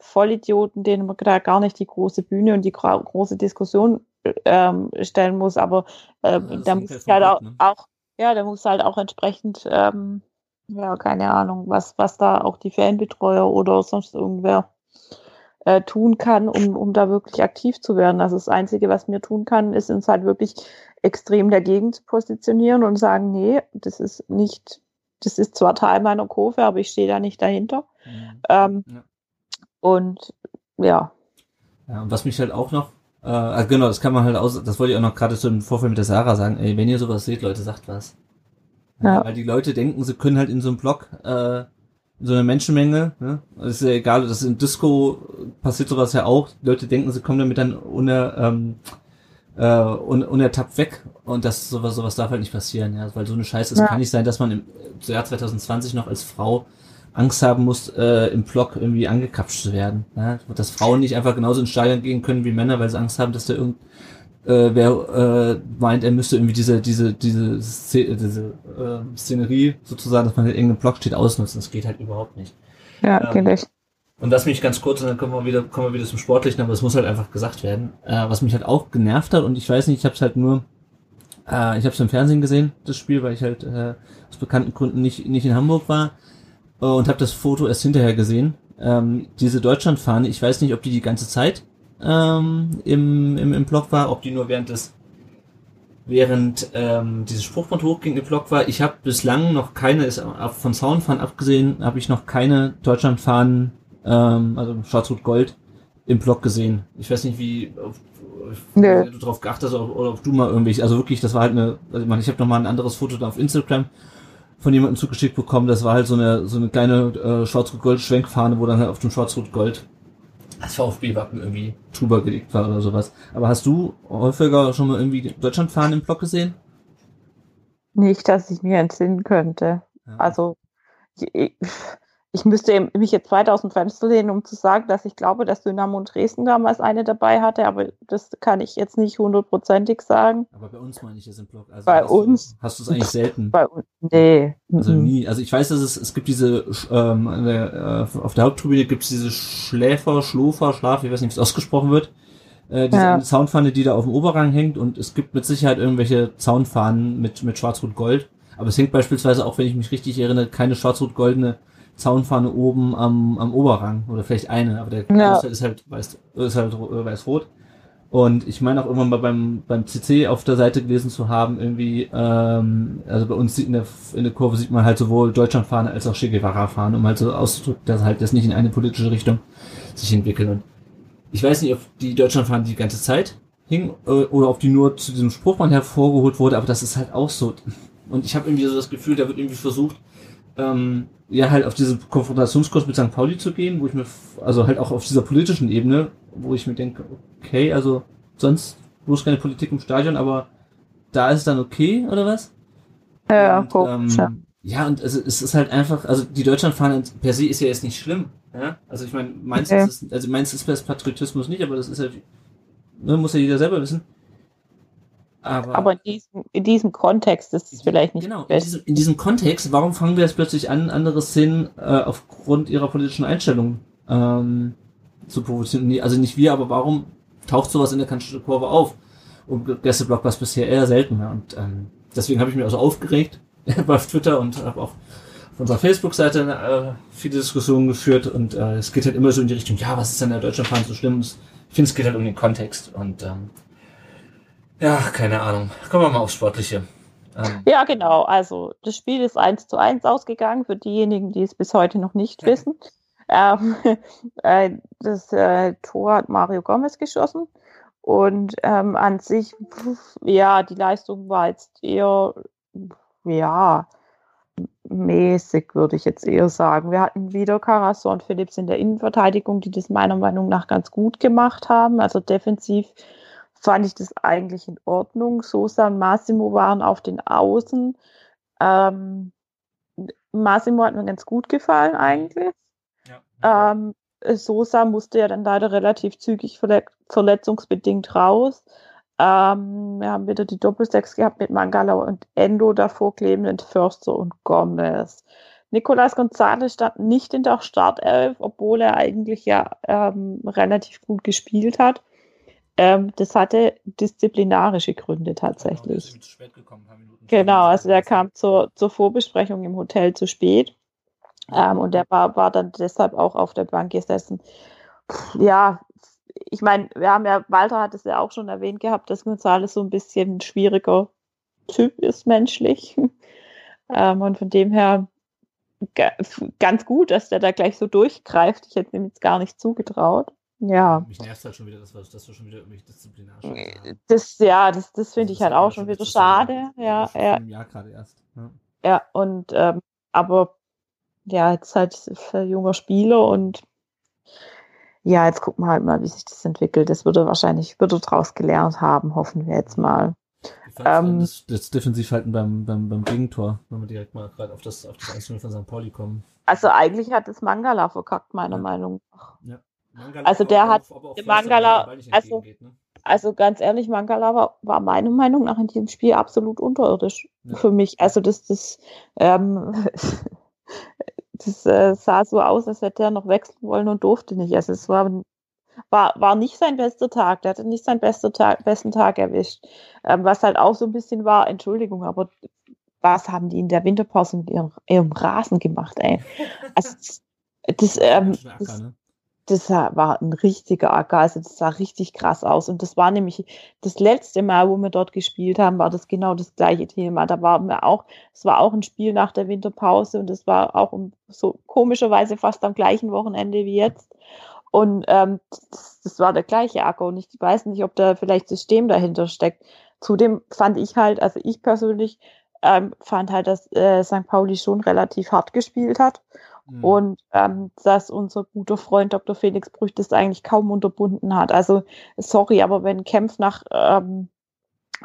Vollidioten, denen man da gar nicht die große Bühne und die große Diskussion ähm, stellen muss. Aber ähm, ja, da muss halt auch, ne? auch, ja, da muss halt auch entsprechend, ähm, ja, keine Ahnung, was, was da auch die Fanbetreuer oder sonst irgendwer äh, tun kann, um, um da wirklich aktiv zu werden. Also das Einzige, was mir tun kann, ist uns halt wirklich extrem dagegen zu positionieren und sagen, nee, das ist nicht, das ist zwar Teil meiner Kurve, aber ich stehe da nicht dahinter. Mhm. Ähm, ja. Und ja.
Ja, und was mich halt auch noch, äh, also genau, das kann man halt aus, das wollte ich auch noch gerade so im Vorfeld mit der Sarah sagen, ey, wenn ihr sowas seht, Leute, sagt was. Ja. Weil die Leute denken, sie können halt in so einem Blog, äh, so einer Menschenmenge, ne? Das ist ja egal, das ist im Disco passiert sowas ja auch. Die Leute denken, sie kommen damit dann uner, ähm, äh, un, unertappt weg und das sowas, sowas darf halt nicht passieren, ja, weil so eine Scheiße, es ja. kann nicht sein, dass man im Jahr 2020 noch als Frau Angst haben muss, äh, im Block irgendwie angekapscht zu werden. Ja? Dass Frauen nicht einfach genauso ins Stadion gehen können wie Männer, weil sie Angst haben, dass da irgend äh, wer äh, meint, er müsste irgendwie diese diese diese Szene, diese äh, Szenerie sozusagen, dass man in irgendeinem Block steht, ausnutzen. Das geht halt überhaupt nicht.
Ja, ähm, geht nicht.
Und das mich ganz kurz, und dann kommen wir wieder, kommen wir wieder zum Sportlichen, aber es muss halt einfach gesagt werden. Äh, was mich halt auch genervt hat, und ich weiß nicht, ich habe es halt nur, äh, ich habe es im Fernsehen gesehen, das Spiel, weil ich halt äh, aus bekannten Gründen nicht, nicht in Hamburg war äh, und habe das Foto erst hinterher gesehen. Ähm, diese Deutschlandfahne, ich weiß nicht, ob die die ganze Zeit ähm, im, im, im Blog war, ob die nur während des während ähm, dieses Spruchband hochging im Blog war. Ich habe bislang noch keine, ist von Soundfahren abgesehen, habe ich noch keine Deutschlandfahnen, ähm, also Schwarz-Rot-Gold im Blog gesehen. Ich weiß nicht, wie auf, nee. du drauf geachtet hast oder, ob du mal irgendwie, also wirklich, das war halt eine, also ich, meine, ich habe noch mal ein anderes Foto da auf Instagram von jemandem zugeschickt bekommen. Das war halt so eine so eine kleine äh, Schwarz-Rot-Gold-Schwenkfahne, wo dann halt auf dem Schwarz-Rot-Gold das VfB-Wappen irgendwie drüber gelegt war oder sowas. Aber hast du häufiger schon mal irgendwie Deutschlandfahnen im Block gesehen?
Nicht, dass ich mir entsinnen könnte. Ja. Also ich, ich müsste mich jetzt weiter aus dem Fenster lehnen, um zu sagen, dass ich glaube, dass Dynamo Dresden damals eine dabei hatte, aber das kann ich jetzt nicht hundertprozentig sagen.
Aber bei uns meine ich das im Blog.
Also bei
hast
uns?
Du, hast du es eigentlich selten?
Bei uns? Nee.
Also nie. Also ich weiß, dass es, es gibt diese, ähm, der, äh, auf der Haupttribüne gibt es diese Schläfer, Schlofer, Schlaf, ich weiß nicht, wie es ausgesprochen wird. Äh, diese ja. Zaunfahne, die da auf dem Oberrang hängt und es gibt mit Sicherheit irgendwelche Zaunfahnen mit, mit Schwarz-Rot-Gold. Aber es hängt beispielsweise auch, wenn ich mich richtig erinnere, keine schwarz-rot-goldene Zaunfahne oben am, am Oberrang oder vielleicht eine, aber der ja. Ist halt weiß, ist halt äh, weiß-rot. Und ich meine auch irgendwann mal beim, beim CC auf der Seite gelesen zu haben, irgendwie, ähm, also bei uns in der, in der Kurve sieht man halt sowohl Deutschlandfahne als auch Che Guevara-Fahne, um halt so auszudrücken, dass halt das nicht in eine politische Richtung sich entwickelt. Und ich weiß nicht, ob die Deutschlandfahne die ganze Zeit hing äh, oder ob die nur zu diesem Spruchmann hervorgeholt wurde, aber das ist halt auch so. Und ich habe irgendwie so das Gefühl, da wird irgendwie versucht, ähm, ja halt auf diese Konfrontationskurs mit St. Pauli zu gehen, wo ich mir, also halt auch auf dieser politischen Ebene, wo ich mir denke, okay, also sonst bloß keine Politik im Stadion, aber da ist es dann okay, oder was?
Ja, und, ähm,
ja. ja, und es, es ist halt einfach, also die Deutschlandfahne per se ist ja jetzt nicht schlimm. Ja? Also ich meine, meins okay. ist, also meins ist das Patriotismus nicht, aber das ist halt, ne, muss ja jeder selber wissen.
Aber, aber in, diesem, in diesem Kontext ist es vielleicht nicht.
Genau, in diesem, in diesem, Kontext, warum fangen wir jetzt plötzlich an, andere Szenen äh, aufgrund ihrer politischen Einstellung ähm, zu provozieren? Also nicht wir, aber warum taucht sowas in der Kanzler Kurve auf? Und Gästeblock war es bisher eher seltener. Und ähm, deswegen habe ich mich also aufgeregt bei Twitter und habe auch auf unserer Facebook-Seite äh, viele Diskussionen geführt. Und äh, es geht halt immer so in die Richtung, ja, was ist denn der deutsche Fahren so schlimm? Ich finde, es geht halt um den Kontext. Und ähm, ja, keine Ahnung. Kommen wir mal aufs Sportliche.
Ähm. Ja, genau. Also das Spiel ist 1 zu 1 ausgegangen für diejenigen, die es bis heute noch nicht wissen. ähm, äh, das äh, Tor hat Mario Gomez geschossen. Und ähm, an sich, pf, ja, die Leistung war jetzt eher, ja, mäßig, würde ich jetzt eher sagen. Wir hatten wieder Carrasco und Phillips in der Innenverteidigung, die das meiner Meinung nach ganz gut gemacht haben. Also defensiv fand ich das eigentlich in Ordnung. Sosa und Massimo waren auf den Außen. Ähm, Massimo hat mir ganz gut gefallen eigentlich. Ja. Ähm, Sosa musste ja dann leider relativ zügig verletzungsbedingt raus. Ähm, wir haben wieder die Doppelsechs gehabt mit Mangala und Endo davor klebenden Förster und Gomez. Nicolas Gonzalez stand nicht in der Startelf, obwohl er eigentlich ja ähm, relativ gut gespielt hat. Ähm, das hatte disziplinarische Gründe tatsächlich. Genau, genau also der kam zur, zur Vorbesprechung im Hotel zu spät. Ähm, und der war, war dann deshalb auch auf der Bank gesessen. Ja, ich meine, wir haben ja, Walter hat es ja auch schon erwähnt gehabt, dass González so ein bisschen ein schwieriger Typ ist menschlich. ähm, und von dem her ganz gut, dass der da gleich so durchgreift. Ich hätte ihm jetzt gar nicht zugetraut. Ja.
Mich nervt halt schon wieder, dass wir, dass wir schon wieder irgendwie disziplinarisch
Das, ja, das, das finde ich halt auch schon wieder schade. Ja, ja.
Jahr gerade erst.
Ja, ja und ähm, aber ja, jetzt halt für junger Spieler und ja, jetzt gucken wir halt mal, wie sich das entwickelt. Das würde wahrscheinlich, würde daraus gelernt haben, hoffen wir jetzt mal.
Ähm, das, das Defensivhalten beim, beim, beim Gegentor, wenn wir direkt mal gerade auf das, auf das Einzelne von St. Pauli kommen.
Also eigentlich hat das Mangala verkackt, meiner ja. Meinung nach. Ja.
Mangala
also der hat, Mangala, also, ne? also ganz ehrlich, Mangala war, war meiner Meinung nach in diesem Spiel absolut unterirdisch ja. für mich. Also das, das, ähm, das äh, sah so aus, als hätte er noch wechseln wollen und durfte nicht. Also es war, war, war nicht sein bester Tag. Der hatte nicht seinen bester Tag, besten Tag erwischt. Ähm, was halt auch so ein bisschen war, Entschuldigung, aber was haben die in der Winterpause mit ihrem, ihrem Rasen gemacht, ey? Also das, ähm, das? Das war ein richtiger Acker, also das sah richtig krass aus. Und das war nämlich das letzte Mal, wo wir dort gespielt haben, war das genau das gleiche Thema. Da waren wir auch, es war auch ein Spiel nach der Winterpause und es war auch so komischerweise fast am gleichen Wochenende wie jetzt. Und ähm, das, das war der gleiche Acker und ich weiß nicht, ob da vielleicht System dahinter steckt. Zudem fand ich halt, also ich persönlich ähm, fand halt, dass äh, St. Pauli schon relativ hart gespielt hat Mhm. Und ähm, dass unser guter Freund Dr. Felix Brüch das eigentlich kaum unterbunden hat. Also sorry, aber wenn Kempf nach, ähm,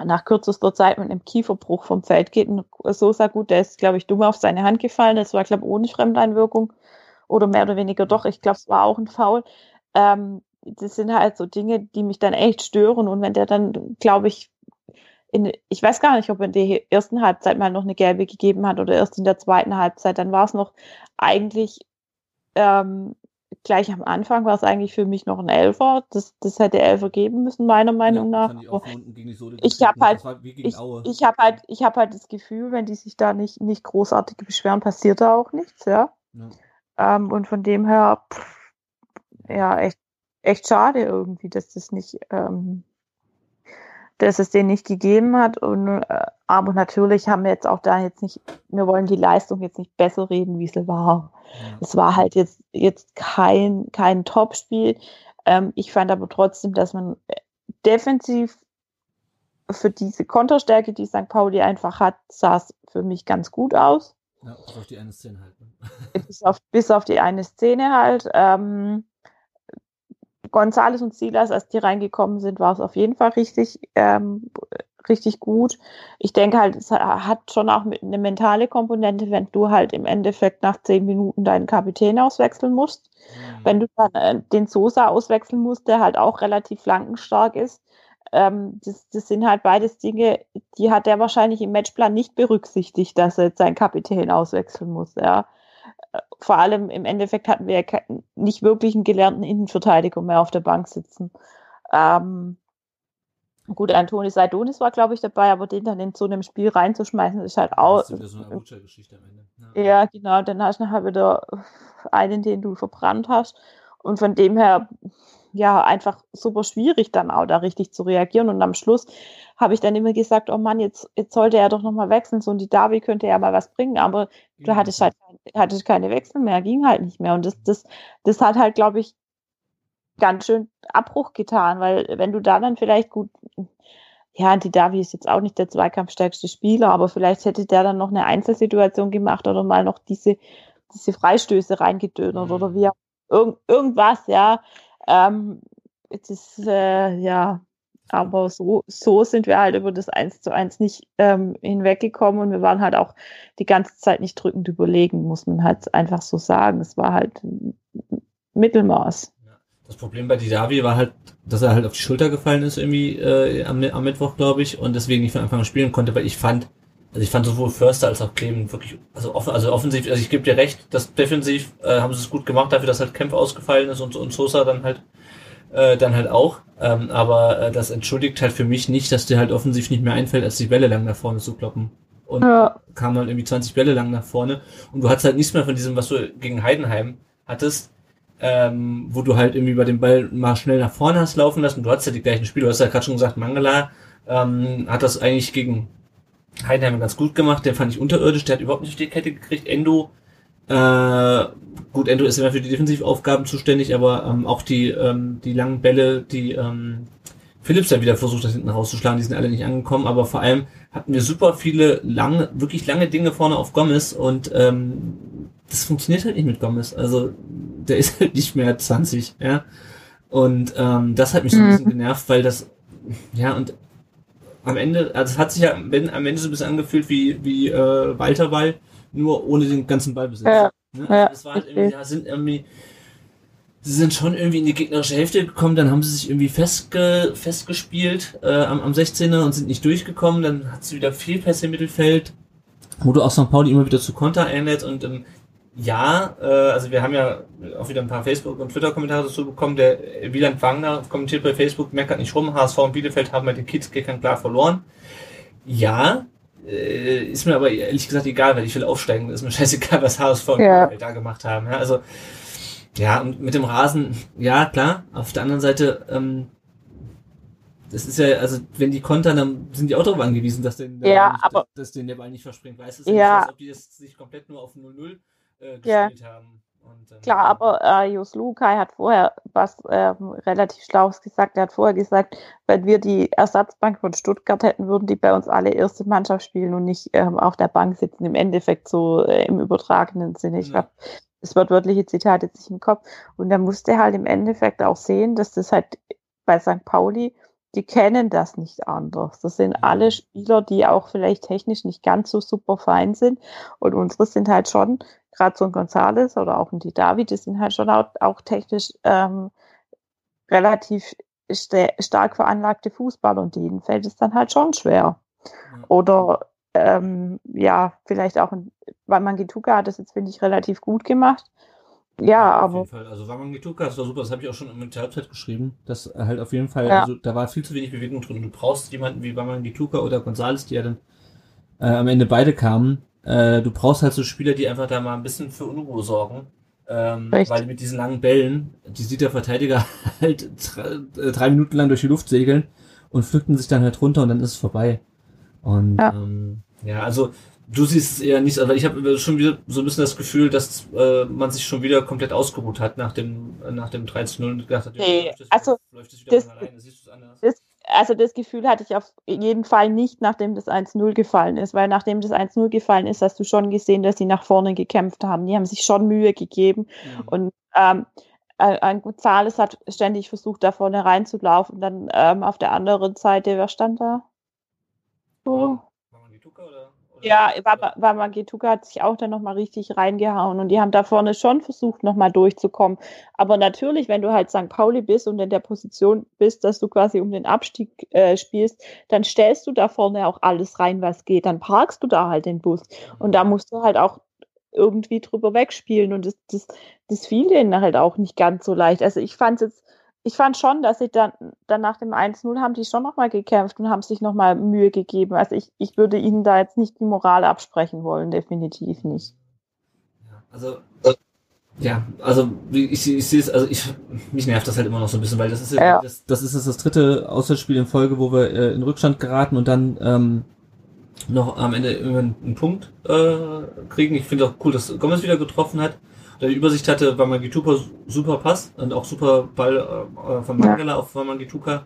nach kürzester Zeit mit einem Kieferbruch vom Feld geht, so sehr gut, der ist, glaube ich, dumm auf seine Hand gefallen. Das war, glaube ich, ohne Fremdeinwirkung oder mehr oder weniger doch. Ich glaube, es war auch ein Foul. Ähm, das sind halt so Dinge, die mich dann echt stören. Und wenn der dann, glaube ich, in, ich weiß gar nicht, ob er in der ersten Halbzeit mal noch eine gelbe gegeben hat oder erst in der zweiten Halbzeit. Dann war es noch eigentlich ähm, gleich am Anfang war es eigentlich für mich noch ein Elfer. Das, das hätte Elfer geben müssen, meiner Meinung ja, nach. Ich, ich habe halt, ich, ich habe halt, ich habe halt das Gefühl, wenn die sich da nicht, nicht großartig beschweren, passiert da auch nichts, ja. ja. Ähm, und von dem her, pff, ja, echt, echt schade irgendwie, dass das nicht, ähm, dass es den nicht gegeben hat. Und, äh, aber natürlich haben wir jetzt auch da jetzt nicht, wir wollen die Leistung jetzt nicht besser reden, wie sie war. Ja. Es war halt jetzt, jetzt kein, kein Top-Spiel. Ähm, ich fand aber trotzdem, dass man äh, defensiv für diese Konterstärke, die St. Pauli einfach hat, sah es für mich ganz gut aus.
Ja, bis auf die eine Szene halt. Ne?
bis, auf, bis auf die eine Szene halt. Ähm, Gonzales und Silas, als die reingekommen sind, war es auf jeden Fall richtig, ähm, richtig gut. Ich denke halt, es hat schon auch eine mentale Komponente, wenn du halt im Endeffekt nach zehn Minuten deinen Kapitän auswechseln musst. Mhm. Wenn du dann äh, den Sosa auswechseln musst, der halt auch relativ flankenstark ist. Ähm, das, das sind halt beides Dinge, die hat er wahrscheinlich im Matchplan nicht berücksichtigt, dass er jetzt seinen Kapitän auswechseln muss. Ja vor allem im Endeffekt hatten wir ja nicht wirklich einen gelernten Innenverteidiger mehr auf der Bank sitzen. Ähm, gut, Antoni Saidonis war, glaube ich, dabei, aber den dann in so einem Spiel reinzuschmeißen, ist halt auch. Das ist so eine Geschichte am Ende. Ja. ja, genau. Dann hast du nachher wieder einen, den du verbrannt hast. Und von dem her, ja, einfach super schwierig dann auch da richtig zu reagieren. Und am Schluss habe ich dann immer gesagt, oh Mann, jetzt, jetzt sollte er doch nochmal wechseln. So, und die Davi könnte ja mal was bringen, aber du ja. hattest halt hattest keine Wechsel mehr, ging halt nicht mehr. Und das, das, das hat halt, glaube ich, ganz schön Abbruch getan, weil wenn du da dann vielleicht gut, ja, die Davi ist jetzt auch nicht der zweikampfstärkste Spieler, aber vielleicht hätte der dann noch eine Einzelsituation gemacht oder mal noch diese, diese Freistöße reingedönert mhm. oder wie irgend, irgendwas, ja. Ähm, es ist, äh, ja, aber so, so sind wir halt über das 1 zu 1 nicht ähm, hinweggekommen und wir waren halt auch die ganze Zeit nicht drückend überlegen, muss man halt einfach so sagen. Es war halt Mittelmaß.
Das Problem bei Didavi war halt, dass er halt auf die Schulter gefallen ist irgendwie äh, am, am Mittwoch, glaube ich, und deswegen nicht von Anfang an spielen konnte, weil ich fand, also ich fand sowohl Förster als auch Clemen wirklich, also, off also offensiv, also ich gebe dir recht, dass defensiv äh, haben sie es gut gemacht, dafür, dass halt Kempf ausgefallen ist und, und Sosa dann halt äh, dann halt auch. Ähm, aber äh, das entschuldigt halt für mich nicht, dass dir halt offensiv nicht mehr einfällt, als die Bälle lang nach vorne zu kloppen. Und
Ja.
kam halt irgendwie 20 Bälle lang nach vorne. Und du hattest halt nichts mehr von diesem, was du gegen Heidenheim hattest, ähm, wo du halt irgendwie bei dem Ball mal schnell nach vorne hast laufen lassen. Du hattest ja die gleichen Spiele. Du hast ja gerade schon gesagt, Mangala ähm, hat das eigentlich gegen Heidenheim ganz gut gemacht. Den fand ich unterirdisch. Der hat überhaupt nicht auf die Kette gekriegt. Endo, äh, gut, Endo ist immer für die Defensivaufgaben zuständig, aber ähm, auch die, ähm, die langen Bälle, die ähm, Philips dann wieder versucht, das hinten rauszuschlagen, die sind alle nicht angekommen, aber vor allem hatten wir super viele lange, wirklich lange Dinge vorne auf Gomez und ähm, das funktioniert halt nicht mit Gomez. Also der ist halt nicht mehr 20, ja. Und ähm, das hat mich so ein
Mhm.
bisschen genervt, weil das, ja, und am Ende, also es hat sich ja am Ende am Ende so ein bisschen angefühlt wie, wie äh, Walterball, nur ohne den ganzen Ballbesitz.
Ja,
ne?
ja,
also es war halt irgendwie, ja, sind irgendwie, sie sind schon irgendwie in die gegnerische Hälfte gekommen, dann haben sie sich irgendwie festge, festgespielt äh, am, am 16er und sind nicht durchgekommen, dann hat sie wieder Fehlpässe im Mittelfeld, wo du auch St. Pauli immer wieder zu Konter einlädst und ähm, ja, äh, also wir haben ja auch wieder ein paar Facebook- und Twitter-Kommentare dazu bekommen. Der Wieland Wagner kommentiert bei Facebook, meckert nicht rum, HSV und Bielefeld haben bei den Kiezkickern klar verloren. Ja, äh, ist mir aber ehrlich gesagt egal, weil ich will aufsteigen. Ist mir scheißegal, was HSV und
Ja.
Bielefeld da gemacht haben. Ja, also, ja, und mit dem Rasen, ja, klar. Auf der anderen Seite, ähm, das ist ja, also wenn die kontern, dann sind die auch darauf angewiesen, dass den,
Ja,
nicht,
aber-
dass, dass denen der Ball nicht verspringt. Weißt du,
Ja.
nicht so, als ob die das sich komplett nur auf 0-0 äh,
Ja.
gespielt haben. Und, ähm,
Klar, aber äh, Jos Lukai hat vorher was ähm, relativ Schlaues gesagt. Er hat vorher gesagt, wenn wir die Ersatzbank von Stuttgart hätten, würden die bei uns alle erste Mannschaft spielen und nicht ähm, auf der Bank sitzen. Im Endeffekt so äh, im übertragenen Sinne. Ich
Ja.
habe das wortwörtliche Zitat jetzt nicht im Kopf. Und er musste halt im Endeffekt auch sehen, dass das halt bei St. Pauli, die kennen das nicht anders. Das sind alle Spieler, die auch vielleicht technisch nicht ganz so super fein sind. Und unsere sind halt schon, gerade so ein Gonzales oder auch ein die David, die sind halt schon auch, auch technisch ähm, relativ sta stark veranlagte Fußballer und denen fällt es dann halt schon schwer. Oder ähm, ja, vielleicht auch, weil Mangituka hat das jetzt, finde ich, relativ gut gemacht. Ja,
auf
aber
jeden Fall. Also Wamangituka, das war super, das habe ich auch schon mit der Halbzeit geschrieben, dass halt auf jeden Fall,
Ja.
also da war viel zu wenig Bewegung drin. Du brauchst jemanden wie Wamangituka oder Gonzales, die ja dann äh, am Ende beide kamen. Äh, du brauchst halt so Spieler, die einfach da mal ein bisschen für Unruhe sorgen. Ähm, weil mit diesen langen Bällen, die sieht der Verteidiger halt drei, äh, drei Minuten lang durch die Luft segeln und pflückten sich dann halt runter und dann ist es vorbei. Und
Ja.
ähm, ja, also du siehst es eher nicht, aber ich habe schon wieder so ein bisschen das Gefühl, dass äh, man sich schon wieder komplett ausgeruht hat nach dem nach dem 13-0 und gedacht hat,
Nee,
läuft das,
also
läuft das wieder
das-
von alleine, siehst du es anders?
das, also das Gefühl hatte ich auf jeden Fall nicht, nachdem das 1-0 gefallen ist, weil nachdem das 1-0 gefallen ist, hast du schon gesehen, dass sie nach vorne gekämpft haben. Die haben sich schon Mühe gegeben
Mhm.
und ähm, ein Gonzales hat ständig versucht, da vorne reinzulaufen. Dann ähm, auf der anderen Seite, wer stand da? So.
Oder
Ja,
oder-
Wamagituka hat sich auch dann nochmal richtig reingehauen und die haben da vorne schon versucht, nochmal durchzukommen. Aber natürlich, wenn du halt St. Pauli bist und in der Position bist, dass du quasi um den Abstieg äh, spielst, dann stellst du da vorne auch alles rein, was geht. Dann parkst du da halt den Bus. Und da musst du halt auch irgendwie drüber wegspielen und das, das, das fiel denen halt auch nicht ganz so leicht. Also ich fand jetzt, ich fand schon, dass sie dann, dann nach dem 1-0 haben die schon nochmal gekämpft und haben sich nochmal Mühe gegeben. Also ich, ich würde ihnen da jetzt nicht die Moral absprechen wollen, definitiv nicht.
Also ja, also ich, ich sehe es, also ich mich nervt das halt immer noch so ein bisschen, weil das ist ja,
Ja.
Das, das ist jetzt das dritte Auswärtsspiel in Folge, wo wir äh, in Rückstand geraten und dann ähm, noch am Ende einen Punkt äh, kriegen. Ich finde auch cool, dass Gomez wieder getroffen hat. Die Übersicht hatte, war Mangituka super Pass und auch super Ball äh, von
Ja.
Mangala auf Wamangituka,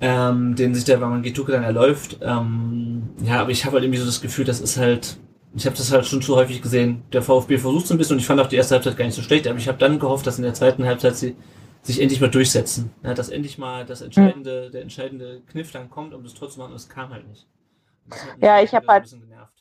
ähm, den sich der Wamangituka dann erläuft. Ähm, ja, aber ich habe halt irgendwie so das Gefühl, das ist halt, ich habe das halt schon zu häufig gesehen. Der VfB versucht es ein bisschen und ich fand auch die erste Halbzeit gar nicht so schlecht, aber ich habe dann gehofft, dass in der zweiten Halbzeit sie sich endlich mal durchsetzen. Ja, dass endlich mal das entscheidende, der entscheidende Kniff dann kommt, um das trotzdem zu machen, und es kam halt nicht.
Ja,
dann
ich hab
wieder so ein
halt-
bisschen genervt.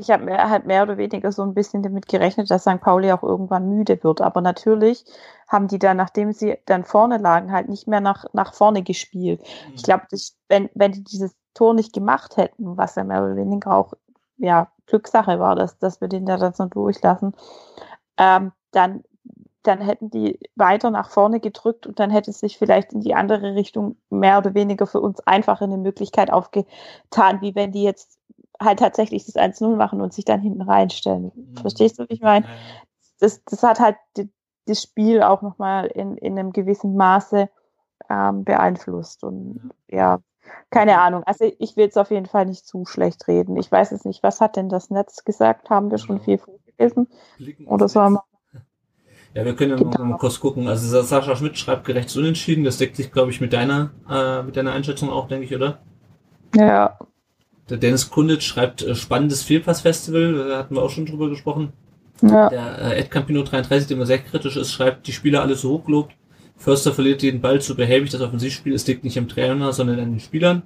Ich habe mehr, halt mehr oder weniger so ein bisschen damit gerechnet, dass St. Pauli auch irgendwann müde wird. Aber natürlich haben die dann, nachdem sie dann vorne lagen, halt nicht mehr nach, nach vorne gespielt. Ich glaube, wenn, wenn die dieses Tor nicht gemacht hätten, was ja mehr oder weniger auch ja, Glückssache war, dass, dass wir den da dann so durchlassen, ähm, dann, dann hätten die weiter nach vorne gedrückt und dann hätte es sich vielleicht in die andere Richtung mehr oder weniger für uns einfach eine Möglichkeit aufgetan, wie wenn die jetzt halt tatsächlich das 1-0 machen und sich dann hinten reinstellen. Mhm. Verstehst du, wie ich meine? Das, das hat halt die, das Spiel auch nochmal in, in einem gewissen Maße ähm, beeinflusst. Und ja, keine Ahnung. Also ich will es auf jeden Fall nicht zu schlecht reden. Ich weiß es nicht. Was hat denn das Netz gesagt? Haben wir schon genau. viel vorgelesen? Oder so haben wir
ja, wir können ja genau. mal kurz gucken. Also Sascha Schmidt schreibt gerecht unentschieden. Das deckt sich, glaube ich, mit deiner, äh, mit deiner Einschätzung auch, denke ich, oder?
Ja.
Der Dennis Kunditsch schreibt äh, spannendes Fehlpass-Festival. Da hatten wir auch schon drüber gesprochen. Ja. Der äh, Ed Campino 33, der immer sehr kritisch ist, schreibt, die Spieler alle so hochgelobt. Förster verliert jeden Ball zu behäbig. Das Offensivspiel es liegt nicht am Trainer, sondern an den Spielern.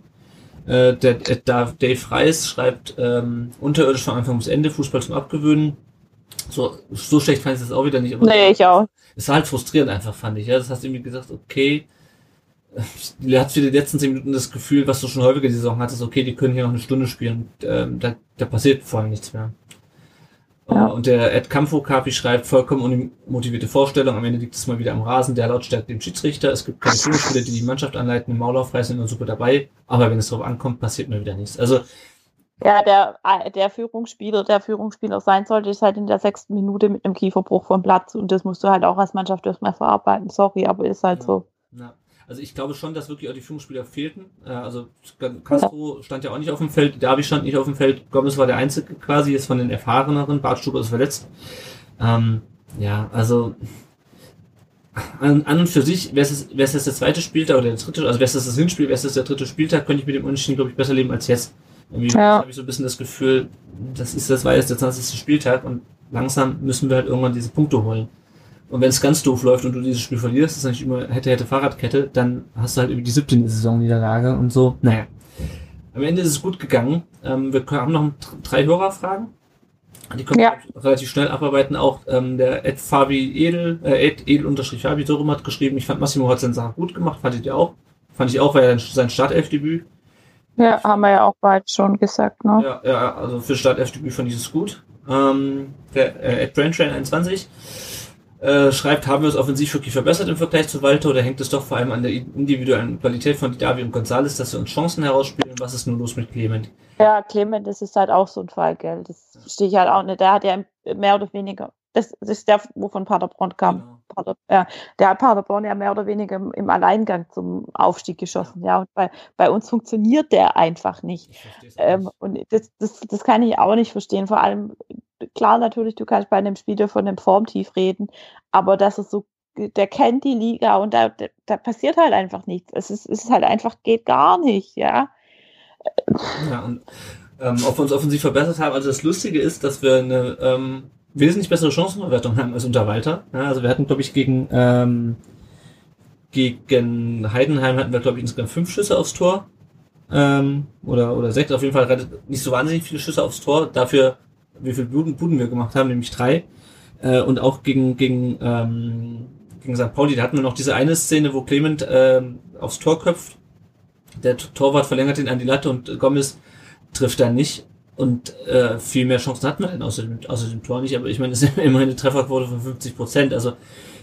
Äh, der, der Dave Reis schreibt, ähm, unterirdisch von Anfang bis Ende, Fußball zum Abgewöhnen. So, so schlecht fand ich das auch wieder nicht.
Aber nee, ich auch.
Es war halt frustrierend einfach, fand ich. Ja, das hast du irgendwie gesagt, okay, du hast für die letzten zehn Minuten das Gefühl, was du schon häufiger die Saison hattest, okay, die können hier noch eine Stunde spielen. Ähm, da, da passiert vor allem nichts mehr. Ja. Und der Ed Campho Kapi schreibt vollkommen unmotivierte Vorstellung. Am Ende liegt es mal wieder am Rasen, der Lautstärke dem Schiedsrichter. Es gibt keine Führungsspieler, die die Mannschaft anleiten, im Maulaufreißen sind und super dabei. Aber wenn es darauf ankommt, passiert mal wieder nichts. Also,
ja, der, der Führungsspieler, der Führungsspieler sein sollte, ist halt in der sechsten Minute mit einem Kieferbruch vom Platz. Und das musst du halt auch als Mannschaft erstmal verarbeiten. Sorry, aber ist halt
ja.
so.
Ja. Also ich glaube schon, dass wirklich auch die Führungsspieler fehlten. Äh, also Castro stand ja auch nicht auf dem Feld, Davi stand nicht auf dem Feld, Gomez war der Einzige quasi, ist von den erfahreneren, Bartstuber ist verletzt. Ähm, ja, also an, an und für sich, wäre es, wäre es jetzt der zweite Spieltag oder der dritte, also wäre es das Hinspiel, wäre es der dritte Spieltag, könnte ich mit dem Unentschieden, glaube ich, besser leben als jetzt. Irgendwie ja. habe ich so ein bisschen das Gefühl, das ist, das war jetzt der 20. Spieltag und langsam müssen wir halt irgendwann diese Punkte holen. Und wenn es ganz doof läuft und du dieses Spiel verlierst, ist natürlich immer hätte, hätte Fahrradkette, dann hast du halt über die 17. Saisonniederlage und so. Naja. Am Ende ist es gut gegangen. Ähm, wir haben noch drei Hörerfragen. Die können ja. wir relativ schnell abarbeiten. Auch ähm, der Ed Fabi Edel, äh, Ed Edel unterstrich Fabi so rum hat geschrieben, ich fand Massimo hat seine Sache gut gemacht, fandet ihr auch? Fand ich auch, war ja sein Startelfdebüt.
Ja, haben wir ja auch bald schon gesagt, ne?
Ja, ja also für Startelfdebüt fand ich es gut. Ähm, der äh, Ed Braintrain 21 äh, schreibt, haben wir es offensiv wirklich verbessert im Vergleich zu Walter oder hängt es doch vor allem an der individuellen Qualität von Davi und Gonzales, dass wir uns Chancen herausspielen? Was ist nun los mit Clement?
Ja, Clement, das ist halt auch so ein Fall, gell? Das verstehe ich halt auch nicht. Der hat ja mehr oder weniger, das, das ist der, wovon Paderborn kam. Genau. Pader, ja, der hat Paderborn ja mehr oder weniger im, im Alleingang zum Aufstieg geschossen. Ja, ja und bei, bei uns funktioniert der einfach nicht. Ähm, und das, das, das kann ich auch nicht verstehen. Vor allem, klar, natürlich, du kannst bei einem Spieler von einem Formtief reden, aber dass es so, der kennt die Liga und da, da passiert halt einfach nichts. Es ist, es ist halt einfach, geht gar nicht, ja.
Ja, und ähm, ob wir uns offensiv verbessert haben. Also das Lustige ist, dass wir eine ähm, wesentlich bessere Chancenverwertung haben als unter Walter. Ja, also wir hatten, glaube ich, gegen ähm, gegen Heidenheim hatten wir, glaube ich, insgesamt fünf Schüsse aufs Tor. Ähm, oder, oder sechs, auf jeden Fall nicht so wahnsinnig viele Schüsse aufs Tor. Dafür, wie viele Buden, Buden wir gemacht haben, nämlich drei. Äh, und auch gegen, gegen, ähm, gegen St. Pauli, da hatten wir noch diese eine Szene, wo Clement ähm, aufs Tor köpft. Der Torwart verlängert ihn an die Latte und Gomez trifft dann nicht. Und äh, viel mehr Chancen hat man denn außer dem, außer dem Tor nicht. Aber ich meine, es ist immer eine Trefferquote von 50 Prozent. Also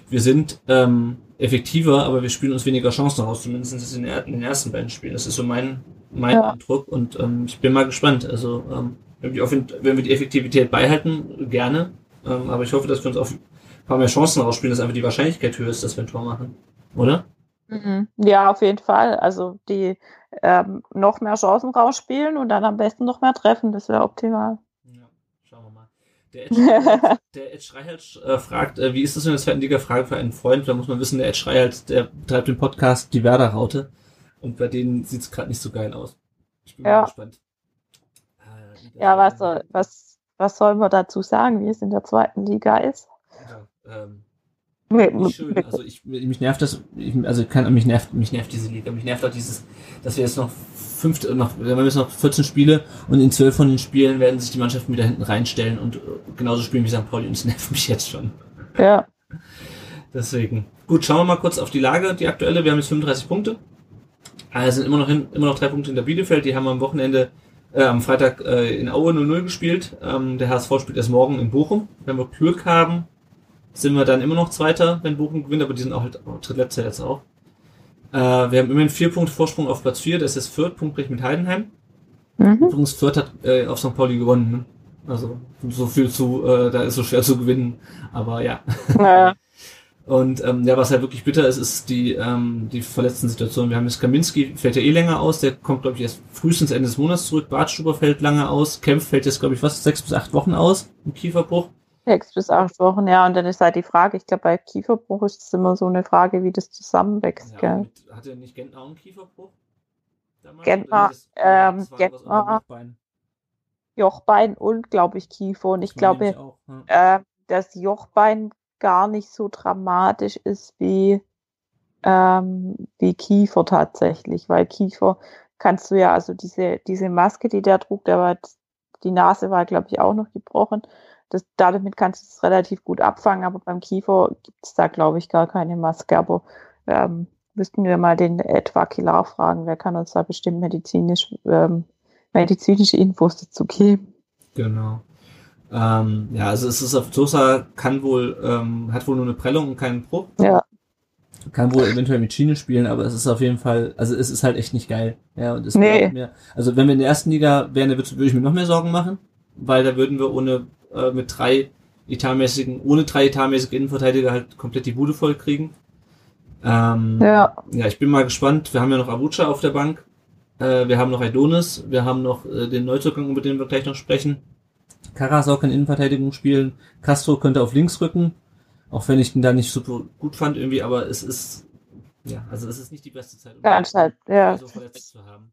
wir sind ähm, effektiver, aber wir spielen uns weniger Chancen raus, zumindest in, in den ersten beiden Spielen. Das ist so mein, mein ja. Eindruck und ähm, ich bin mal gespannt. Also ähm, wenn, wir die, wenn wir die Effektivität beihalten, gerne. Ähm, aber ich hoffe, dass wir uns auf ein paar mehr Chancen rausspielen, dass einfach die Wahrscheinlichkeit höher ist, dass wir ein Tor machen. Oder?
Mhm. Ja, auf jeden Fall. Also die ähm, noch mehr Chancen rausspielen und dann am besten noch mehr treffen. Das wäre optimal.
Ja, schauen wir mal. Der Ed Schreihals, der Ed Schreihals äh, fragt, äh, wie ist das in der zweiten Liga? Frage für einen Freund. Da muss man wissen, der Ed Schreihals, der betreibt den Podcast Die Werder-Raute. Und bei denen sieht es gerade nicht so geil aus.
Ich bin ja. mal gespannt. Äh, ja, was, soll, was, was sollen wir dazu sagen, wie es in der zweiten Liga ist? Ja, ähm,
nicht schön. Also ich, mich nervt das, ich, also kann, mich nervt, mich nervt diese Liga. Mich nervt auch dieses, dass wir jetzt noch fünf, noch, wir haben jetzt noch 14 Spiele und in zwölf von den Spielen werden sich die Mannschaften wieder hinten reinstellen und genauso spielen wie St. Pauli und es nervt mich jetzt schon.
Ja.
Deswegen. Gut, schauen wir mal kurz auf die Lage, die aktuelle. Wir haben jetzt 35 Punkte. Also sind immer noch hin, immer noch drei Punkte hinter Bielefeld. Die haben am Wochenende, äh, am Freitag äh, in Aue 0-0 gespielt. Ähm, der HSV spielt erst morgen in Bochum. Wenn wir Glück haben, sind wir dann immer noch Zweiter, wenn Bochum gewinnt, aber die sind auch halt drittletzter jetzt auch. Äh, wir haben immerhin vier Punkte Vorsprung auf Platz vier. Das ist Fürth, punktgleich mit Heidenheim.
Mhm.
Übrigens, Fürth hat äh, auf St. Pauli gewonnen. Ne? Also so viel zu, äh, da ist so schwer zu gewinnen. Aber ja.
Ja.
Und ähm, ja, was halt wirklich bitter ist, ist die, ähm, die verletzten Situation. Wir haben jetzt Kaminski, fällt ja eh länger aus, der kommt, glaube ich, erst frühestens Ende des Monats zurück. Bartstuber fällt lange aus, Kempf fällt jetzt, glaube ich, fast sechs bis acht Wochen aus im Kieferbruch.
Sechs bis acht Wochen, ja. Und dann ist halt die Frage, ich glaube, bei Kieferbruch ist es immer so eine Frage, wie das zusammenwächst,
Ja, mit, hat er nicht Gentner auch einen Kieferbruch? Damals?
Gentner, ähm, Gentner-. Jochbein und, glaube ich, Kiefer. Und ich glaube,
nämlich auch, ja.
äh, dass Jochbein gar nicht so dramatisch ist wie, ähm, wie Kiefer tatsächlich, weil Kiefer kannst du ja, also diese, diese Maske, die der trug, der war, die Nase war, glaube ich, auch noch gebrochen. Das, damit kannst du es relativ gut abfangen, aber beim Kiefer gibt es da, glaube ich, gar keine Maske. Aber ähm, müssten wir mal den Ed Vakilar fragen, wer kann uns da bestimmt medizinisch, ähm, medizinische Infos dazu geben.
Genau. Ähm, ja, also es ist auf Sosa kann wohl, ähm, hat wohl nur eine Prellung und keinen Bruch.
Ja.
Kann wohl eventuell mit Schiene spielen, aber es ist auf jeden Fall, also es ist halt echt nicht geil. Ja, und es
Nee.
mehr, also wenn wir in der ersten Liga wären, würde ich mir noch mehr Sorgen machen, weil da würden wir ohne, äh, mit drei etatmäßigen, ohne drei etatmäßige Innenverteidiger halt komplett die Bude voll kriegen. Ähm,
Ja,
ja, ich bin mal gespannt. Wir haben ja noch Abucha auf der Bank. Äh, wir haben noch Adonis. Wir haben noch äh, den Neuzugang, über den wir gleich noch sprechen. Karasau kann Innenverteidigung spielen. Castro könnte auf links rücken. Auch wenn ich ihn da nicht super gut fand irgendwie, aber es ist, ja, also es ist nicht die beste Zeit, um
Ganz halt, ja.
so verletzt zu haben.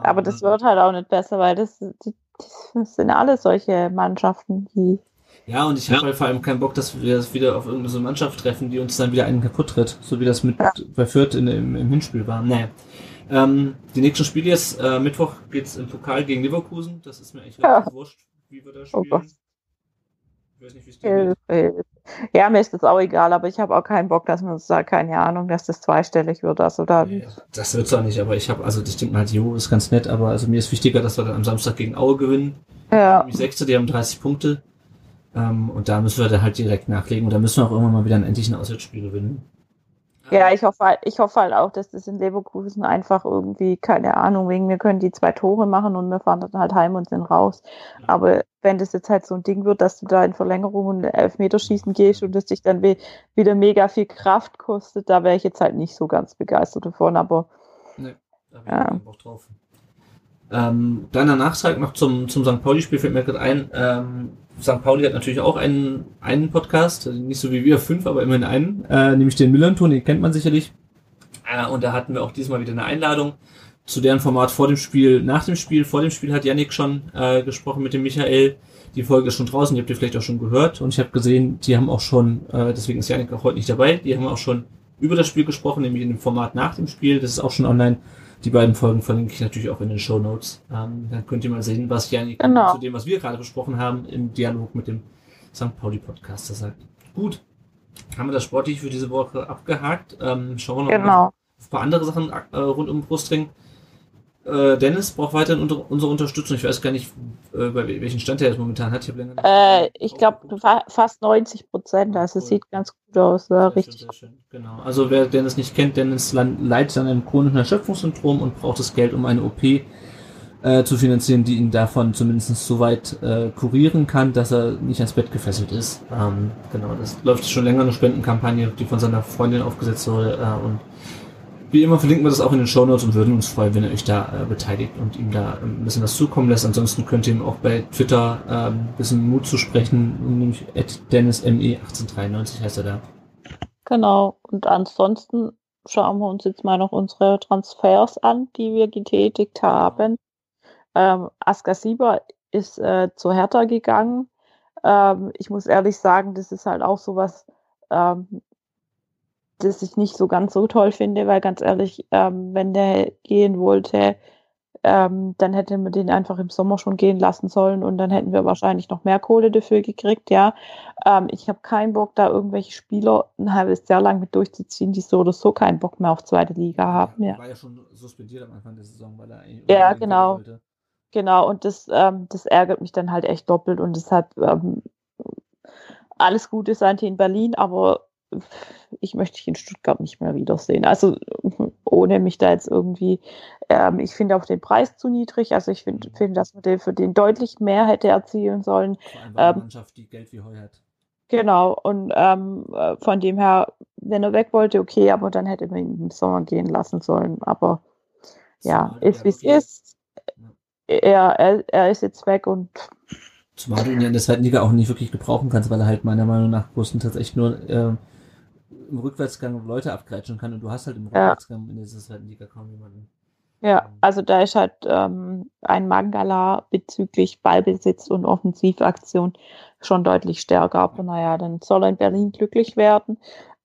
Aber das
Ähm,
wird halt auch nicht besser, weil das, die, das sind alle solche Mannschaften, die.
Ja, und ich habe halt vor allem keinen Bock, dass wir das wieder auf irgendeine so Mannschaft treffen, die uns dann wieder einen kaputt tritt, so wie das mit
Ja.
bei Fürth in, im, im Hinspiel war. Naja. Ähm, die nächsten Spiele jetzt, äh, Mittwoch geht's im Pokal gegen Leverkusen. Das ist mir echt
Ja.
wurscht, wie wir da
Oh
spielen.
Gott.
Ich weiß nicht, wie es dir geht.
Hilfe. Ja, mir ist das auch egal, aber ich habe auch keinen Bock, dass man da, keine Ahnung, dass das zweistellig wird. Also da,
Nee, Das wird's auch nicht, aber ich habe, also das man halt, jo, ist ganz nett, aber also mir ist wichtiger, dass wir dann am Samstag gegen Aue gewinnen.
ja,
Die Sechste, die haben 30 Punkte. Ähm, und da müssen wir dann halt direkt nachlegen und da müssen wir auch irgendwann mal wieder ein endlich ein Auswärtsspiel gewinnen.
Ja, ich hoffe, halt, ich hoffe halt auch, dass das in Leverkusen einfach irgendwie, keine Ahnung, wegen wir können die zwei Tore machen und wir fahren dann halt heim und sind raus.
Ja.
Aber wenn das jetzt halt so ein Ding wird, dass du da in Verlängerung und Elfmeterschießen gehst und das dich dann wieder mega viel Kraft kostet, da wäre ich jetzt halt nicht so ganz begeistert davon, aber
Da hab ich
Ja.
keinen Bock drauf. Ähm, kleiner Nachtrag noch zum, zum St. Pauli-Spiel fällt mir gerade ein. Ähm, St. Pauli hat natürlich auch einen, einen Podcast, also nicht so wie wir fünf, aber immerhin einen, äh, nämlich den Müllern-Ton, den kennt man sicherlich. Äh, und da hatten wir auch diesmal wieder eine Einladung zu deren Format vor dem Spiel, nach dem Spiel. Vor dem Spiel hat Yannick schon äh, gesprochen mit dem Michael. Die Folge ist schon draußen, die habt ihr vielleicht auch schon gehört. Und ich habe gesehen, die haben auch schon, äh, deswegen ist Yannick auch heute nicht dabei, die haben auch schon über das Spiel gesprochen, nämlich in dem Format nach dem Spiel. Das ist auch schon online. Die beiden Folgen verlinke ich natürlich auch in den Show Notes. Ähm, dann könnt ihr mal sehen, was Janik
Genau.
zu dem, was wir gerade besprochen haben, im Dialog mit dem St. Pauli Podcaster sagt. Gut, haben wir das sportlich für diese Woche abgehakt. Ähm, schauen wir noch
genau.
auf ein paar andere Sachen äh, rund um Brustring. Äh, Dennis braucht weiterhin unter, unsere Unterstützung. Ich weiß gar nicht, äh, bei welchen Stand er jetzt momentan hat. Ich,
Äh, ich glaube fa fast 90 Prozent, also es
Cool.
sieht ganz gut aus,
Sehr schön,
richtig.
sehr schön. Genau. Also wer Dennis nicht kennt, Dennis leidet an einem chronischen Erschöpfungssyndrom und braucht das Geld, um eine OP äh, zu finanzieren, die ihn davon zumindest so weit äh, kurieren kann, dass er nicht ans Bett gefesselt ist. Ähm, genau, das läuft schon länger eine Spendenkampagne, die von seiner Freundin aufgesetzt wurde. Äh, und wie immer verlinken wir das auch in den Shownotes und würden uns freuen, wenn ihr euch da äh, beteiligt und ihm da ein bisschen was zukommen lässt. Ansonsten könnt ihr ihm auch bei Twitter ähm, ein bisschen Mut zu sprechen, nämlich DennisME1893 heißt er da.
Genau. Und ansonsten schauen wir uns jetzt mal noch unsere Transfers an, die wir getätigt haben. Ähm, Aska Sieber ist äh, zu Hertha gegangen. Ähm, ich muss ehrlich sagen, das ist halt auch sowas, ähm, das ich nicht so ganz so toll finde, weil ganz ehrlich, ähm, wenn der gehen wollte, ähm, dann hätten wir den einfach im Sommer schon gehen lassen sollen und dann hätten wir wahrscheinlich noch mehr Kohle dafür gekriegt, ja. Ähm, ich habe keinen Bock, da irgendwelche Spieler ein halbes Jahr lang mit durchzuziehen, die so oder so keinen Bock mehr auf zweite Liga haben. Ja,
War ja schon suspendiert am Anfang der Saison, weil er eigentlich
Ja, genau.
wollte.
Genau, und das, ähm, das ärgert mich dann halt echt doppelt und deshalb ähm, alles Gute Santi in Berlin, aber ich möchte dich in Stuttgart nicht mehr wiedersehen. Also ohne mich da jetzt irgendwie, ähm, ich finde auch den Preis zu niedrig. Also ich finde, finde, dass man den für den deutlich mehr hätte erzielen sollen.
Vor allem,
Ähm,
Mannschaft, die Geld wie Heu hat.
Genau, und ähm, äh, von dem her, wenn er weg wollte, okay, aber dann hätte man ihn im Sommer gehen lassen sollen. Aber ja,
Zumal
ist wie es ist. Er, er, er ist jetzt weg und
Zumal du ihn ja in der zweiten Liga auch nicht wirklich gebrauchen kannst, weil er halt meiner Meinung nach größtenteils echt nur ähm, im Rückwärtsgang Leute abgrätschen kann und du hast halt im
Ja.
Rückwärtsgang in der zweiten Liga kaum jemanden.
Ja, also da ist halt ähm, ein Mangala bezüglich Ballbesitz und Offensivaktion schon deutlich stärker. Aber naja, dann soll er in Berlin glücklich werden.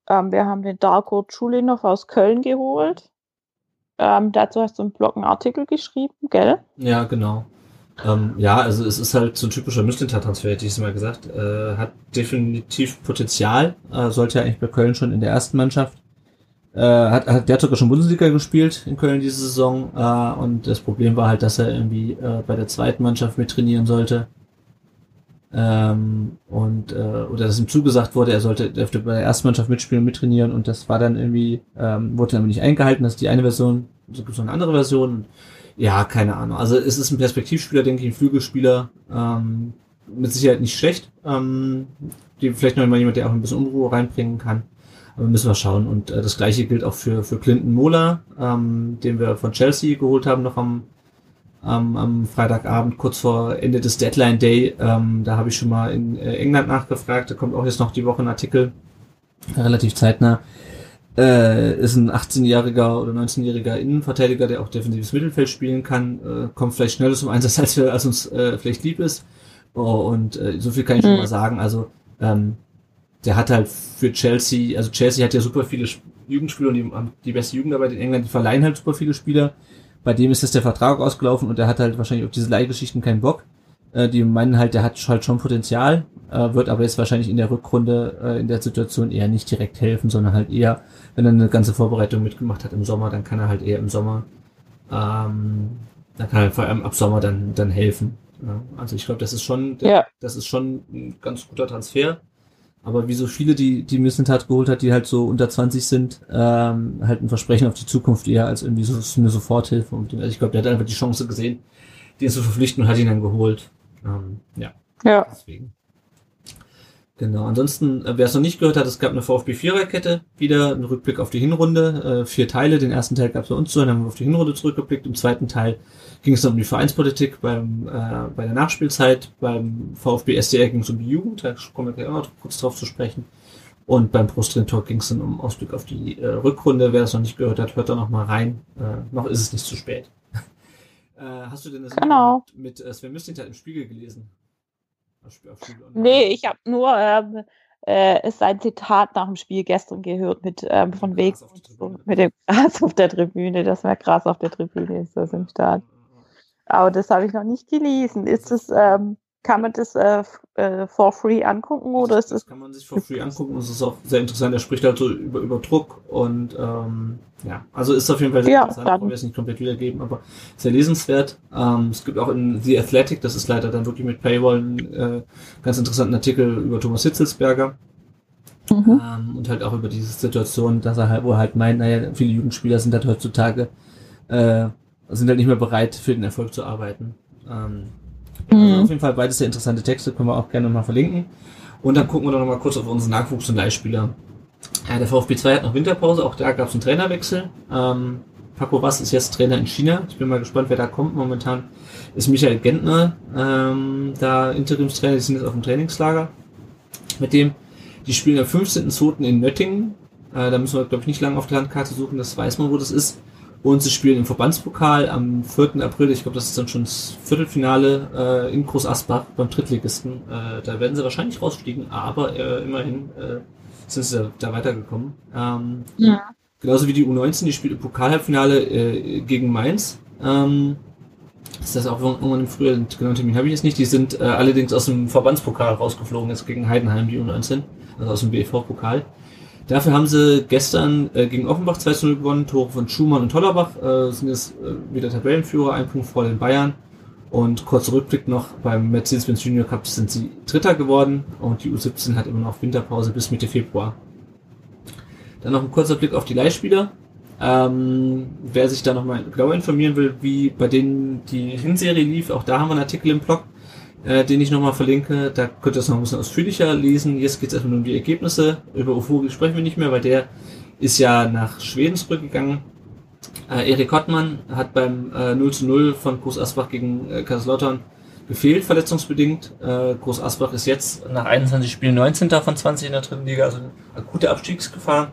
Ähm, wir haben den Darko Schulinov aus Köln geholt. Ähm, dazu hast du im Blog einen Artikel geschrieben, gell?
Ja, genau. Ähm, ja, also es ist halt so ein typischer Müslinter-Transfer, hätte ich es mal gesagt. Äh, hat definitiv Potenzial, äh, sollte ja eigentlich bei Köln schon in der ersten Mannschaft. Äh, hat, hat der hat sogar schon Bundesliga gespielt in Köln diese Saison äh, und das Problem war halt, dass er irgendwie äh, bei der zweiten Mannschaft mit trainieren sollte. Ähm, und äh, oder dass ihm zugesagt wurde, er sollte dürfte bei der ersten Mannschaft mitspielen, mittrainieren und das war dann irgendwie, ähm, wurde dann nicht eingehalten, das ist die eine Version, so gibt es noch eine andere Version. Ja, keine Ahnung. Also es ist ein Perspektivspieler, denke ich, ein Flügelspieler, ähm, mit Sicherheit nicht schlecht. Ähm, die vielleicht noch mal jemand, der auch ein bisschen Unruhe reinbringen kann. Aber müssen wir schauen. Und äh, das gleiche gilt auch für, für Clinton Mola, ähm, den wir von Chelsea geholt haben, noch am, am, am Freitagabend, kurz vor Ende des Deadline Day. Ähm, da habe ich schon mal in äh, England nachgefragt. Da kommt auch jetzt noch die Woche ein Artikel, relativ zeitnah. Äh, ist ein 18-jähriger oder 19-jähriger Innenverteidiger, der auch defensives Mittelfeld spielen kann. Äh, kommt vielleicht schneller zum Einsatz, als, wir, als uns äh, vielleicht lieb ist. Oh, und äh, so viel kann ich schon
Mhm.
mal sagen. Also ähm, der hat halt für Chelsea, also Chelsea hat ja super viele Sp- Jugendspieler und die haben die beste Jugendarbeit in England, die verleihen halt super viele Spieler. Bei dem ist jetzt der Vertrag ausgelaufen und der hat halt wahrscheinlich auf diese Leihgeschichten keinen Bock. Äh, die meinen halt, der hat halt schon Potenzial, äh, wird aber jetzt wahrscheinlich in der Rückrunde äh, in der Situation eher nicht direkt helfen, sondern halt eher, wenn er eine ganze Vorbereitung mitgemacht hat im Sommer, dann kann er halt eher im Sommer, ähm, dann kann er vor allem ab Sommer dann, dann helfen. Ja, also ich glaube, das ist schon,
Ja.
das ist schon ein ganz guter Transfer. Aber wie so viele, die, die Missentat geholt hat, die halt so unter 20 sind, ähm, halt ein Versprechen auf die Zukunft eher als irgendwie so, so eine Soforthilfe. Und also ich glaube, der hat einfach die Chance gesehen, den zu verpflichten und hat ihn dann geholt. Ähm, ja,
Ja.
deswegen. Genau, ansonsten, äh, wer es noch nicht gehört hat, es gab eine VfB Viererkette, wieder ein Rückblick auf die Hinrunde, äh, vier Teile, den ersten Teil gab es bei uns so, dann haben wir auf die Hinrunde zurückgeblickt, im zweiten Teil ging es dann um die Vereinspolitik beim, äh, bei der Nachspielzeit, beim VfB SDR ging es um die Jugend, da kommen wir gleich auch noch kurz drauf zu sprechen. Und beim Prostrin Talk ging es dann um Ausblick auf die äh, Rückrunde. Wer das noch nicht gehört hat, hört da noch mal rein. Äh, noch ist es nicht zu spät. Äh, hast du denn das
Genau.
mit, mit äh, Sven Mislintat im Spiegel gelesen? Auf Spiegel?
Nee, ich habe nur ähm, äh, sein Zitat nach dem Spiel gestern gehört mit ähm, von Weg mit dem Gras auf der Tribüne, dass mehr Gras auf der Tribüne ist das im Stadion. Aber das habe ich noch nicht gelesen. Ist es, ähm, kann man das äh, äh, for free angucken oder
das,
ist
das kann man sich for free angucken. Es ist auch sehr interessant. Er spricht halt so über, über Druck und ähm, ja, also ist auf jeden Fall sehr
Ja,
interessant. Wollen wir es nicht komplett wiedergeben, aber sehr lesenswert. Ähm, es gibt auch in The Athletic, das ist leider dann wirklich mit Paywall, einen äh, ganz interessanten Artikel über Thomas Hitzelsberger.
Mhm.
Ähm, und halt auch über diese Situation, dass er halt, wo er halt meint, naja, viele Jugendspieler sind halt heutzutage, äh, sind halt nicht mehr bereit, für den Erfolg zu arbeiten. Ähm, also
Mhm.
auf jeden Fall beides sehr interessante Texte, können wir auch gerne mal verlinken. Und dann gucken wir doch noch mal kurz auf unseren Nachwuchs- und Leihspieler. Ja, der VfB 2 hat noch Winterpause, auch da gab es einen Trainerwechsel. Ähm, Paco Bass ist jetzt Trainer in China. Ich bin mal gespannt, wer da kommt. Momentan ist Michael Gentner ähm, da Interimstrainer, die sind jetzt auf dem Trainingslager. Mit dem, die spielen am 15.02. in Nöttingen. Äh, da müssen wir, glaube ich, nicht lange auf der Landkarte suchen, das weiß man, wo das ist. Und sie spielen im Verbandspokal am 4. April, ich glaube, das ist dann schon das Viertelfinale äh, in Groß Asbach beim Drittligisten. Äh, da werden sie wahrscheinlich rausfliegen, aber äh, immerhin äh, sind sie da, weitergekommen. Ähm,
Ja.
Genauso wie die U19, die spielt im Pokalhalbfinale äh, gegen Mainz. Ähm, Ist das auch irgendwann im Frühjahr? Den genauen Termin habe ich jetzt nicht. Die sind äh, allerdings aus dem Verbandspokal rausgeflogen, jetzt gegen Heidenheim, die U19, also aus dem BV-Pokal. Dafür haben sie gestern äh, gegen Offenbach 2 0 gewonnen, Tore von Schumann und Tollerbach, äh, sind jetzt äh, wieder Tabellenführer, ein Punkt vor den Bayern. Und kurzer Rückblick noch, beim Mercedes-Benz Junior Cup sind sie Dritter geworden und die U17 hat immer noch Winterpause bis Mitte Februar. Dann noch ein kurzer Blick auf die Leihspieler. Ähm, wer sich da nochmal genauer informieren will, wie bei denen die Hinserie lief, auch da haben wir einen Artikel im Blog, äh, den ich nochmal verlinke. Da könnt ihr es noch ein bisschen ausführlicher lesen. Jetzt geht es erstmal um die Ergebnisse. Über Ufuri sprechen wir nicht mehr, weil der ist ja nach Schweden zurückgegangen. Äh, Erik Hottmann hat beim äh, 0 zu 0 von Groß Asbach gegen äh, Kaiserslautern gefehlt, verletzungsbedingt. Äh, Groß Asbach ist jetzt nach 21 Spielen 19. von 20 in der dritten Liga, also eine akute Abstiegsgefahr.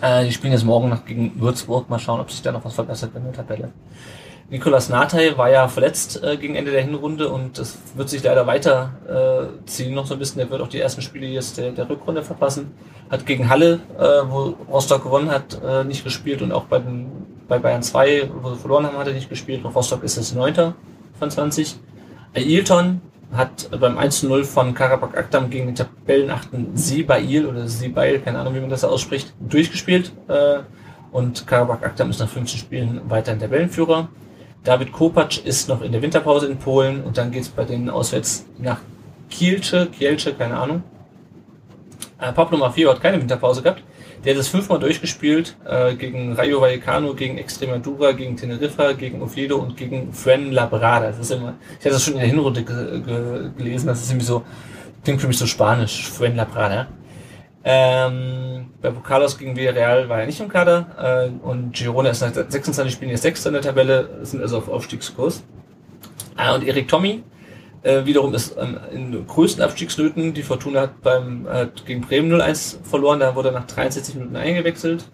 Äh, die spielen jetzt morgen noch gegen Würzburg. Mal schauen, ob sich da noch was verbessert in der Tabelle. Nikolas Natay war ja verletzt äh, gegen Ende der Hinrunde und das wird sich leider weiter äh, ziehen noch so ein bisschen. Er wird auch die ersten Spiele jetzt der, der Rückrunde verpassen. Hat gegen Halle, äh, wo Rostock gewonnen hat, äh, nicht gespielt und auch bei, den, bei Bayern 2, wo sie verloren haben, hat er nicht gespielt. Und Rostock ist jetzt 9. von 20. Ailton hat beim 1-0 von Karabakh Akdam gegen den Tabellenachten Sibail oder Sibail, keine Ahnung, wie man das ausspricht, durchgespielt. Äh, und Karabakh Akdam ist nach 15 Spielen weiter in Tabellenführer. David Kopacz ist noch in der Winterpause in Polen und dann geht's bei denen auswärts nach Kielce, Kielce, keine Ahnung. Äh, Pablo Mafio hat keine Winterpause gehabt. Der hat es fünfmal durchgespielt, äh, gegen Rayo Vallecano, gegen Extremadura, gegen Teneriffa, gegen Oviedo und gegen Fuenlabrada. Das ist immer, ich hatte das schon in der Hinrunde ge ge gelesen, das ist irgendwie so, klingt für mich so spanisch, Fuenlabrada. Ähm, bei Pokalos gegen Villarreal war er nicht im Kader äh, und Girona ist nach 26 Spielen jetzt Sechster in der Tabelle, sind also auf Aufstiegskurs. Ah, und Erik Tommy äh, wiederum ist ähm, in größten Abstiegsnöten. Die Fortuna hat beim äh, gegen Bremen 0-1 verloren, da wurde er nach 63 Minuten eingewechselt.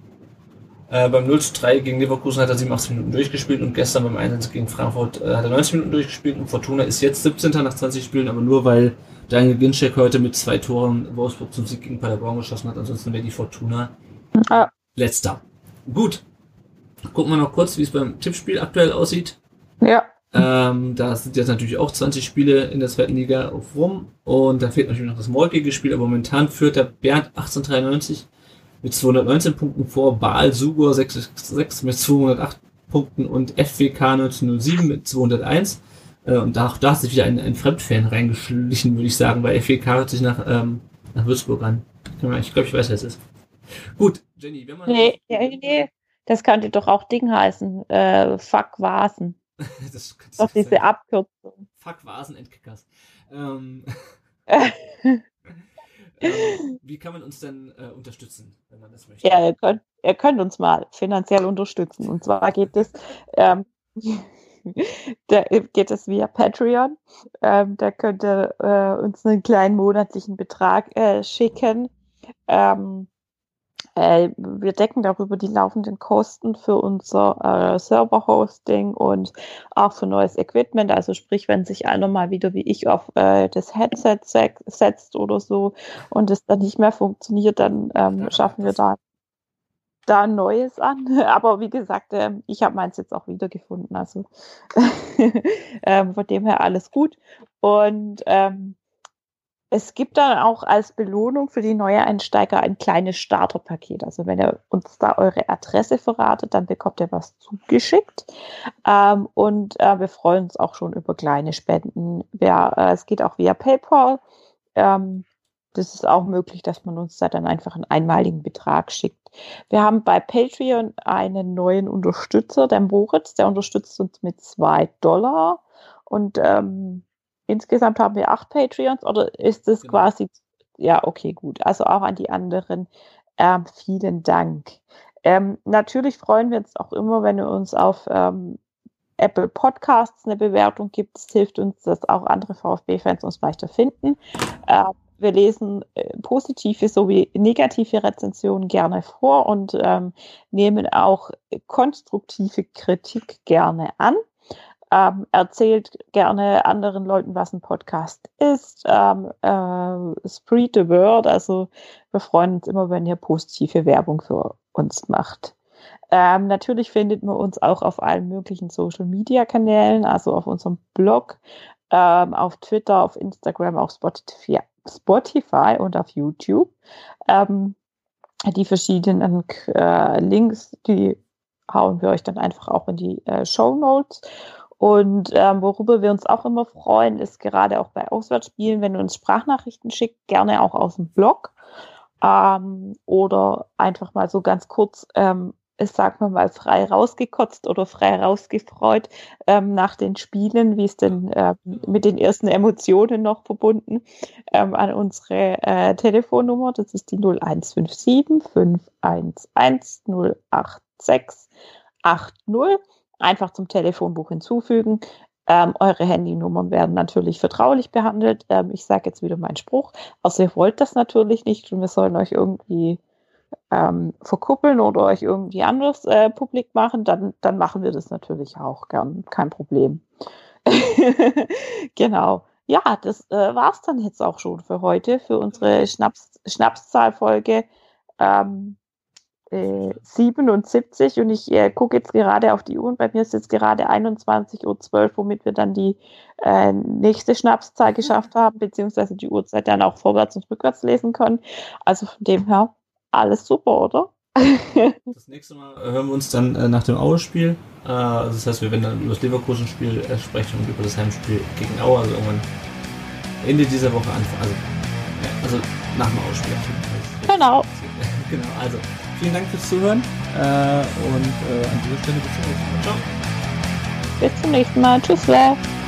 Äh, beim 0 3 gegen Leverkusen hat er 87 Minuten durchgespielt und gestern beim 1 gegen Frankfurt äh, hat er 90 Minuten durchgespielt und Fortuna ist jetzt 17. nach 20 Spielen, aber nur weil Daniel Ginczek heute mit zwei Toren Wolfsburg zum Sieg gegen Paderborn geschossen hat. Ansonsten wäre die Fortuna ah. letzter. Gut. Gucken wir noch kurz, wie es beim Tippspiel aktuell aussieht.
Ja.
Ähm, da sind jetzt natürlich auch 20 Spiele in der zweiten Liga auf rum. Und da fehlt natürlich noch das morgige Spiel. Aber momentan führt der Bernd 1893 mit 219 Punkten vor, Baal Sugor 66 mit 208 Punkten und FWK 1907 mit 201. Äh, und da, da hat sich wieder ein, ein Fremdfan reingeschlichen, würde ich sagen, weil FWK hört sich nach, ähm, nach Würzburg an. Ich glaube, ich weiß, wer es ist. Gut, Jenny, wenn man.
Nee, nee, nee. Das könnte doch auch Ding heißen. Äh, Fuck Vasen. das doch diese sein. Abkürzung.
Fuck Vasen and Kickers. Ähm, ähm, wie kann man uns denn äh, unterstützen, wenn man das möchte?
Ja, ihr könnt, ihr könnt uns mal finanziell unterstützen. Und zwar geht es. Ähm, da geht es via Patreon. Ähm, da könnt ihr äh, uns einen kleinen monatlichen Betrag äh, schicken. Ähm, äh, wir decken darüber die laufenden Kosten für unser äh, Server-Hosting und auch für neues Equipment. Also sprich, wenn sich einer mal wieder wie ich auf äh, das Headset setzt oder so und es dann nicht mehr funktioniert, dann ähm, schaffen wir da da Neues an. Aber wie gesagt, ähm, ich habe meins jetzt auch wiedergefunden. Also ähm, von dem her alles gut. Und ähm, es gibt dann auch als Belohnung für die neue Einsteiger ein kleines Starterpaket. Also wenn ihr uns da eure Adresse verratet, dann bekommt ihr was zugeschickt. Ähm, und äh, wir freuen uns auch schon über kleine Spenden. Wer, äh, es geht auch via PayPal. Ähm, das ist auch möglich, dass man uns da dann einfach einen einmaligen Betrag schickt. Wir haben bei Patreon einen neuen Unterstützer, der Moritz, der unterstützt uns mit zwei Dollar. Und ähm, insgesamt haben wir acht Patreons oder ist es genau. quasi, ja, okay, gut. Also auch an die anderen ähm, vielen Dank. Ähm, natürlich freuen wir uns auch immer, wenn ihr uns auf ähm, Apple Podcasts eine Bewertung gibt. Es hilft uns, dass auch andere VfB-Fans uns leichter finden. Ähm, wir lesen äh, positive sowie negative Rezensionen gerne vor und ähm, nehmen auch konstruktive Kritik gerne an. Ähm, erzählt gerne anderen Leuten, was ein Podcast ist. Ähm, äh, spread the word. Also wir freuen uns immer, wenn ihr positive Werbung für uns macht. Ähm, natürlich findet man uns auch auf allen möglichen Social-Media-Kanälen, also auf unserem Blog, ähm, auf Twitter, auf Instagram, auf Spotify, Spotify und auf YouTube. Ähm, die verschiedenen äh, Links, die hauen wir euch dann einfach auch in die äh, Show Notes. Und ähm, worüber wir uns auch immer freuen, ist gerade auch bei Auswärtsspielen, wenn du uns Sprachnachrichten schickt, gerne auch aus dem Blog ähm, oder einfach mal so ganz kurz ähm, sagen wir mal, frei rausgekotzt oder frei rausgefreut ähm, nach den Spielen, wie es denn äh, mit den ersten Emotionen noch verbunden, ähm, an unsere äh, Telefonnummer. Das ist die 0157 511 086 80. Einfach zum Telefonbuch hinzufügen. Ähm, eure Handynummern werden natürlich vertraulich behandelt. Ähm, ich sage jetzt wieder meinen Spruch. Außer ihr wollt das natürlich nicht und wir sollen euch irgendwie ähm, verkuppeln oder euch irgendwie anders äh, publik machen, dann, dann machen wir das natürlich auch gern. Kein Problem. genau. Ja, das äh, war es dann jetzt auch schon für heute, für unsere Schnaps Schnapszahlfolge ähm, äh, 77. Und ich äh, gucke jetzt gerade auf die Uhr und bei mir ist jetzt gerade 21.12 Uhr, womit wir dann die äh, nächste Schnapszahl geschafft haben, beziehungsweise die Uhrzeit dann auch vorwärts und rückwärts lesen können. Also von dem her alles super, oder?
das nächste Mal hören wir uns dann äh, nach dem Aue-Spiel. Äh, also das heißt, wir werden dann über das Leverkusen-Spiel äh, sprechen und über das Heimspiel gegen Aue, also irgendwann Ende dieser Woche anfangen. Also, ja, also nach dem Aue-Spiel.
Genau.
genau, also vielen Dank fürs Zuhören äh, und äh, an dieser Stelle bis zum nächsten Mal. Ciao.
Bis zum nächsten Mal. Tschüss.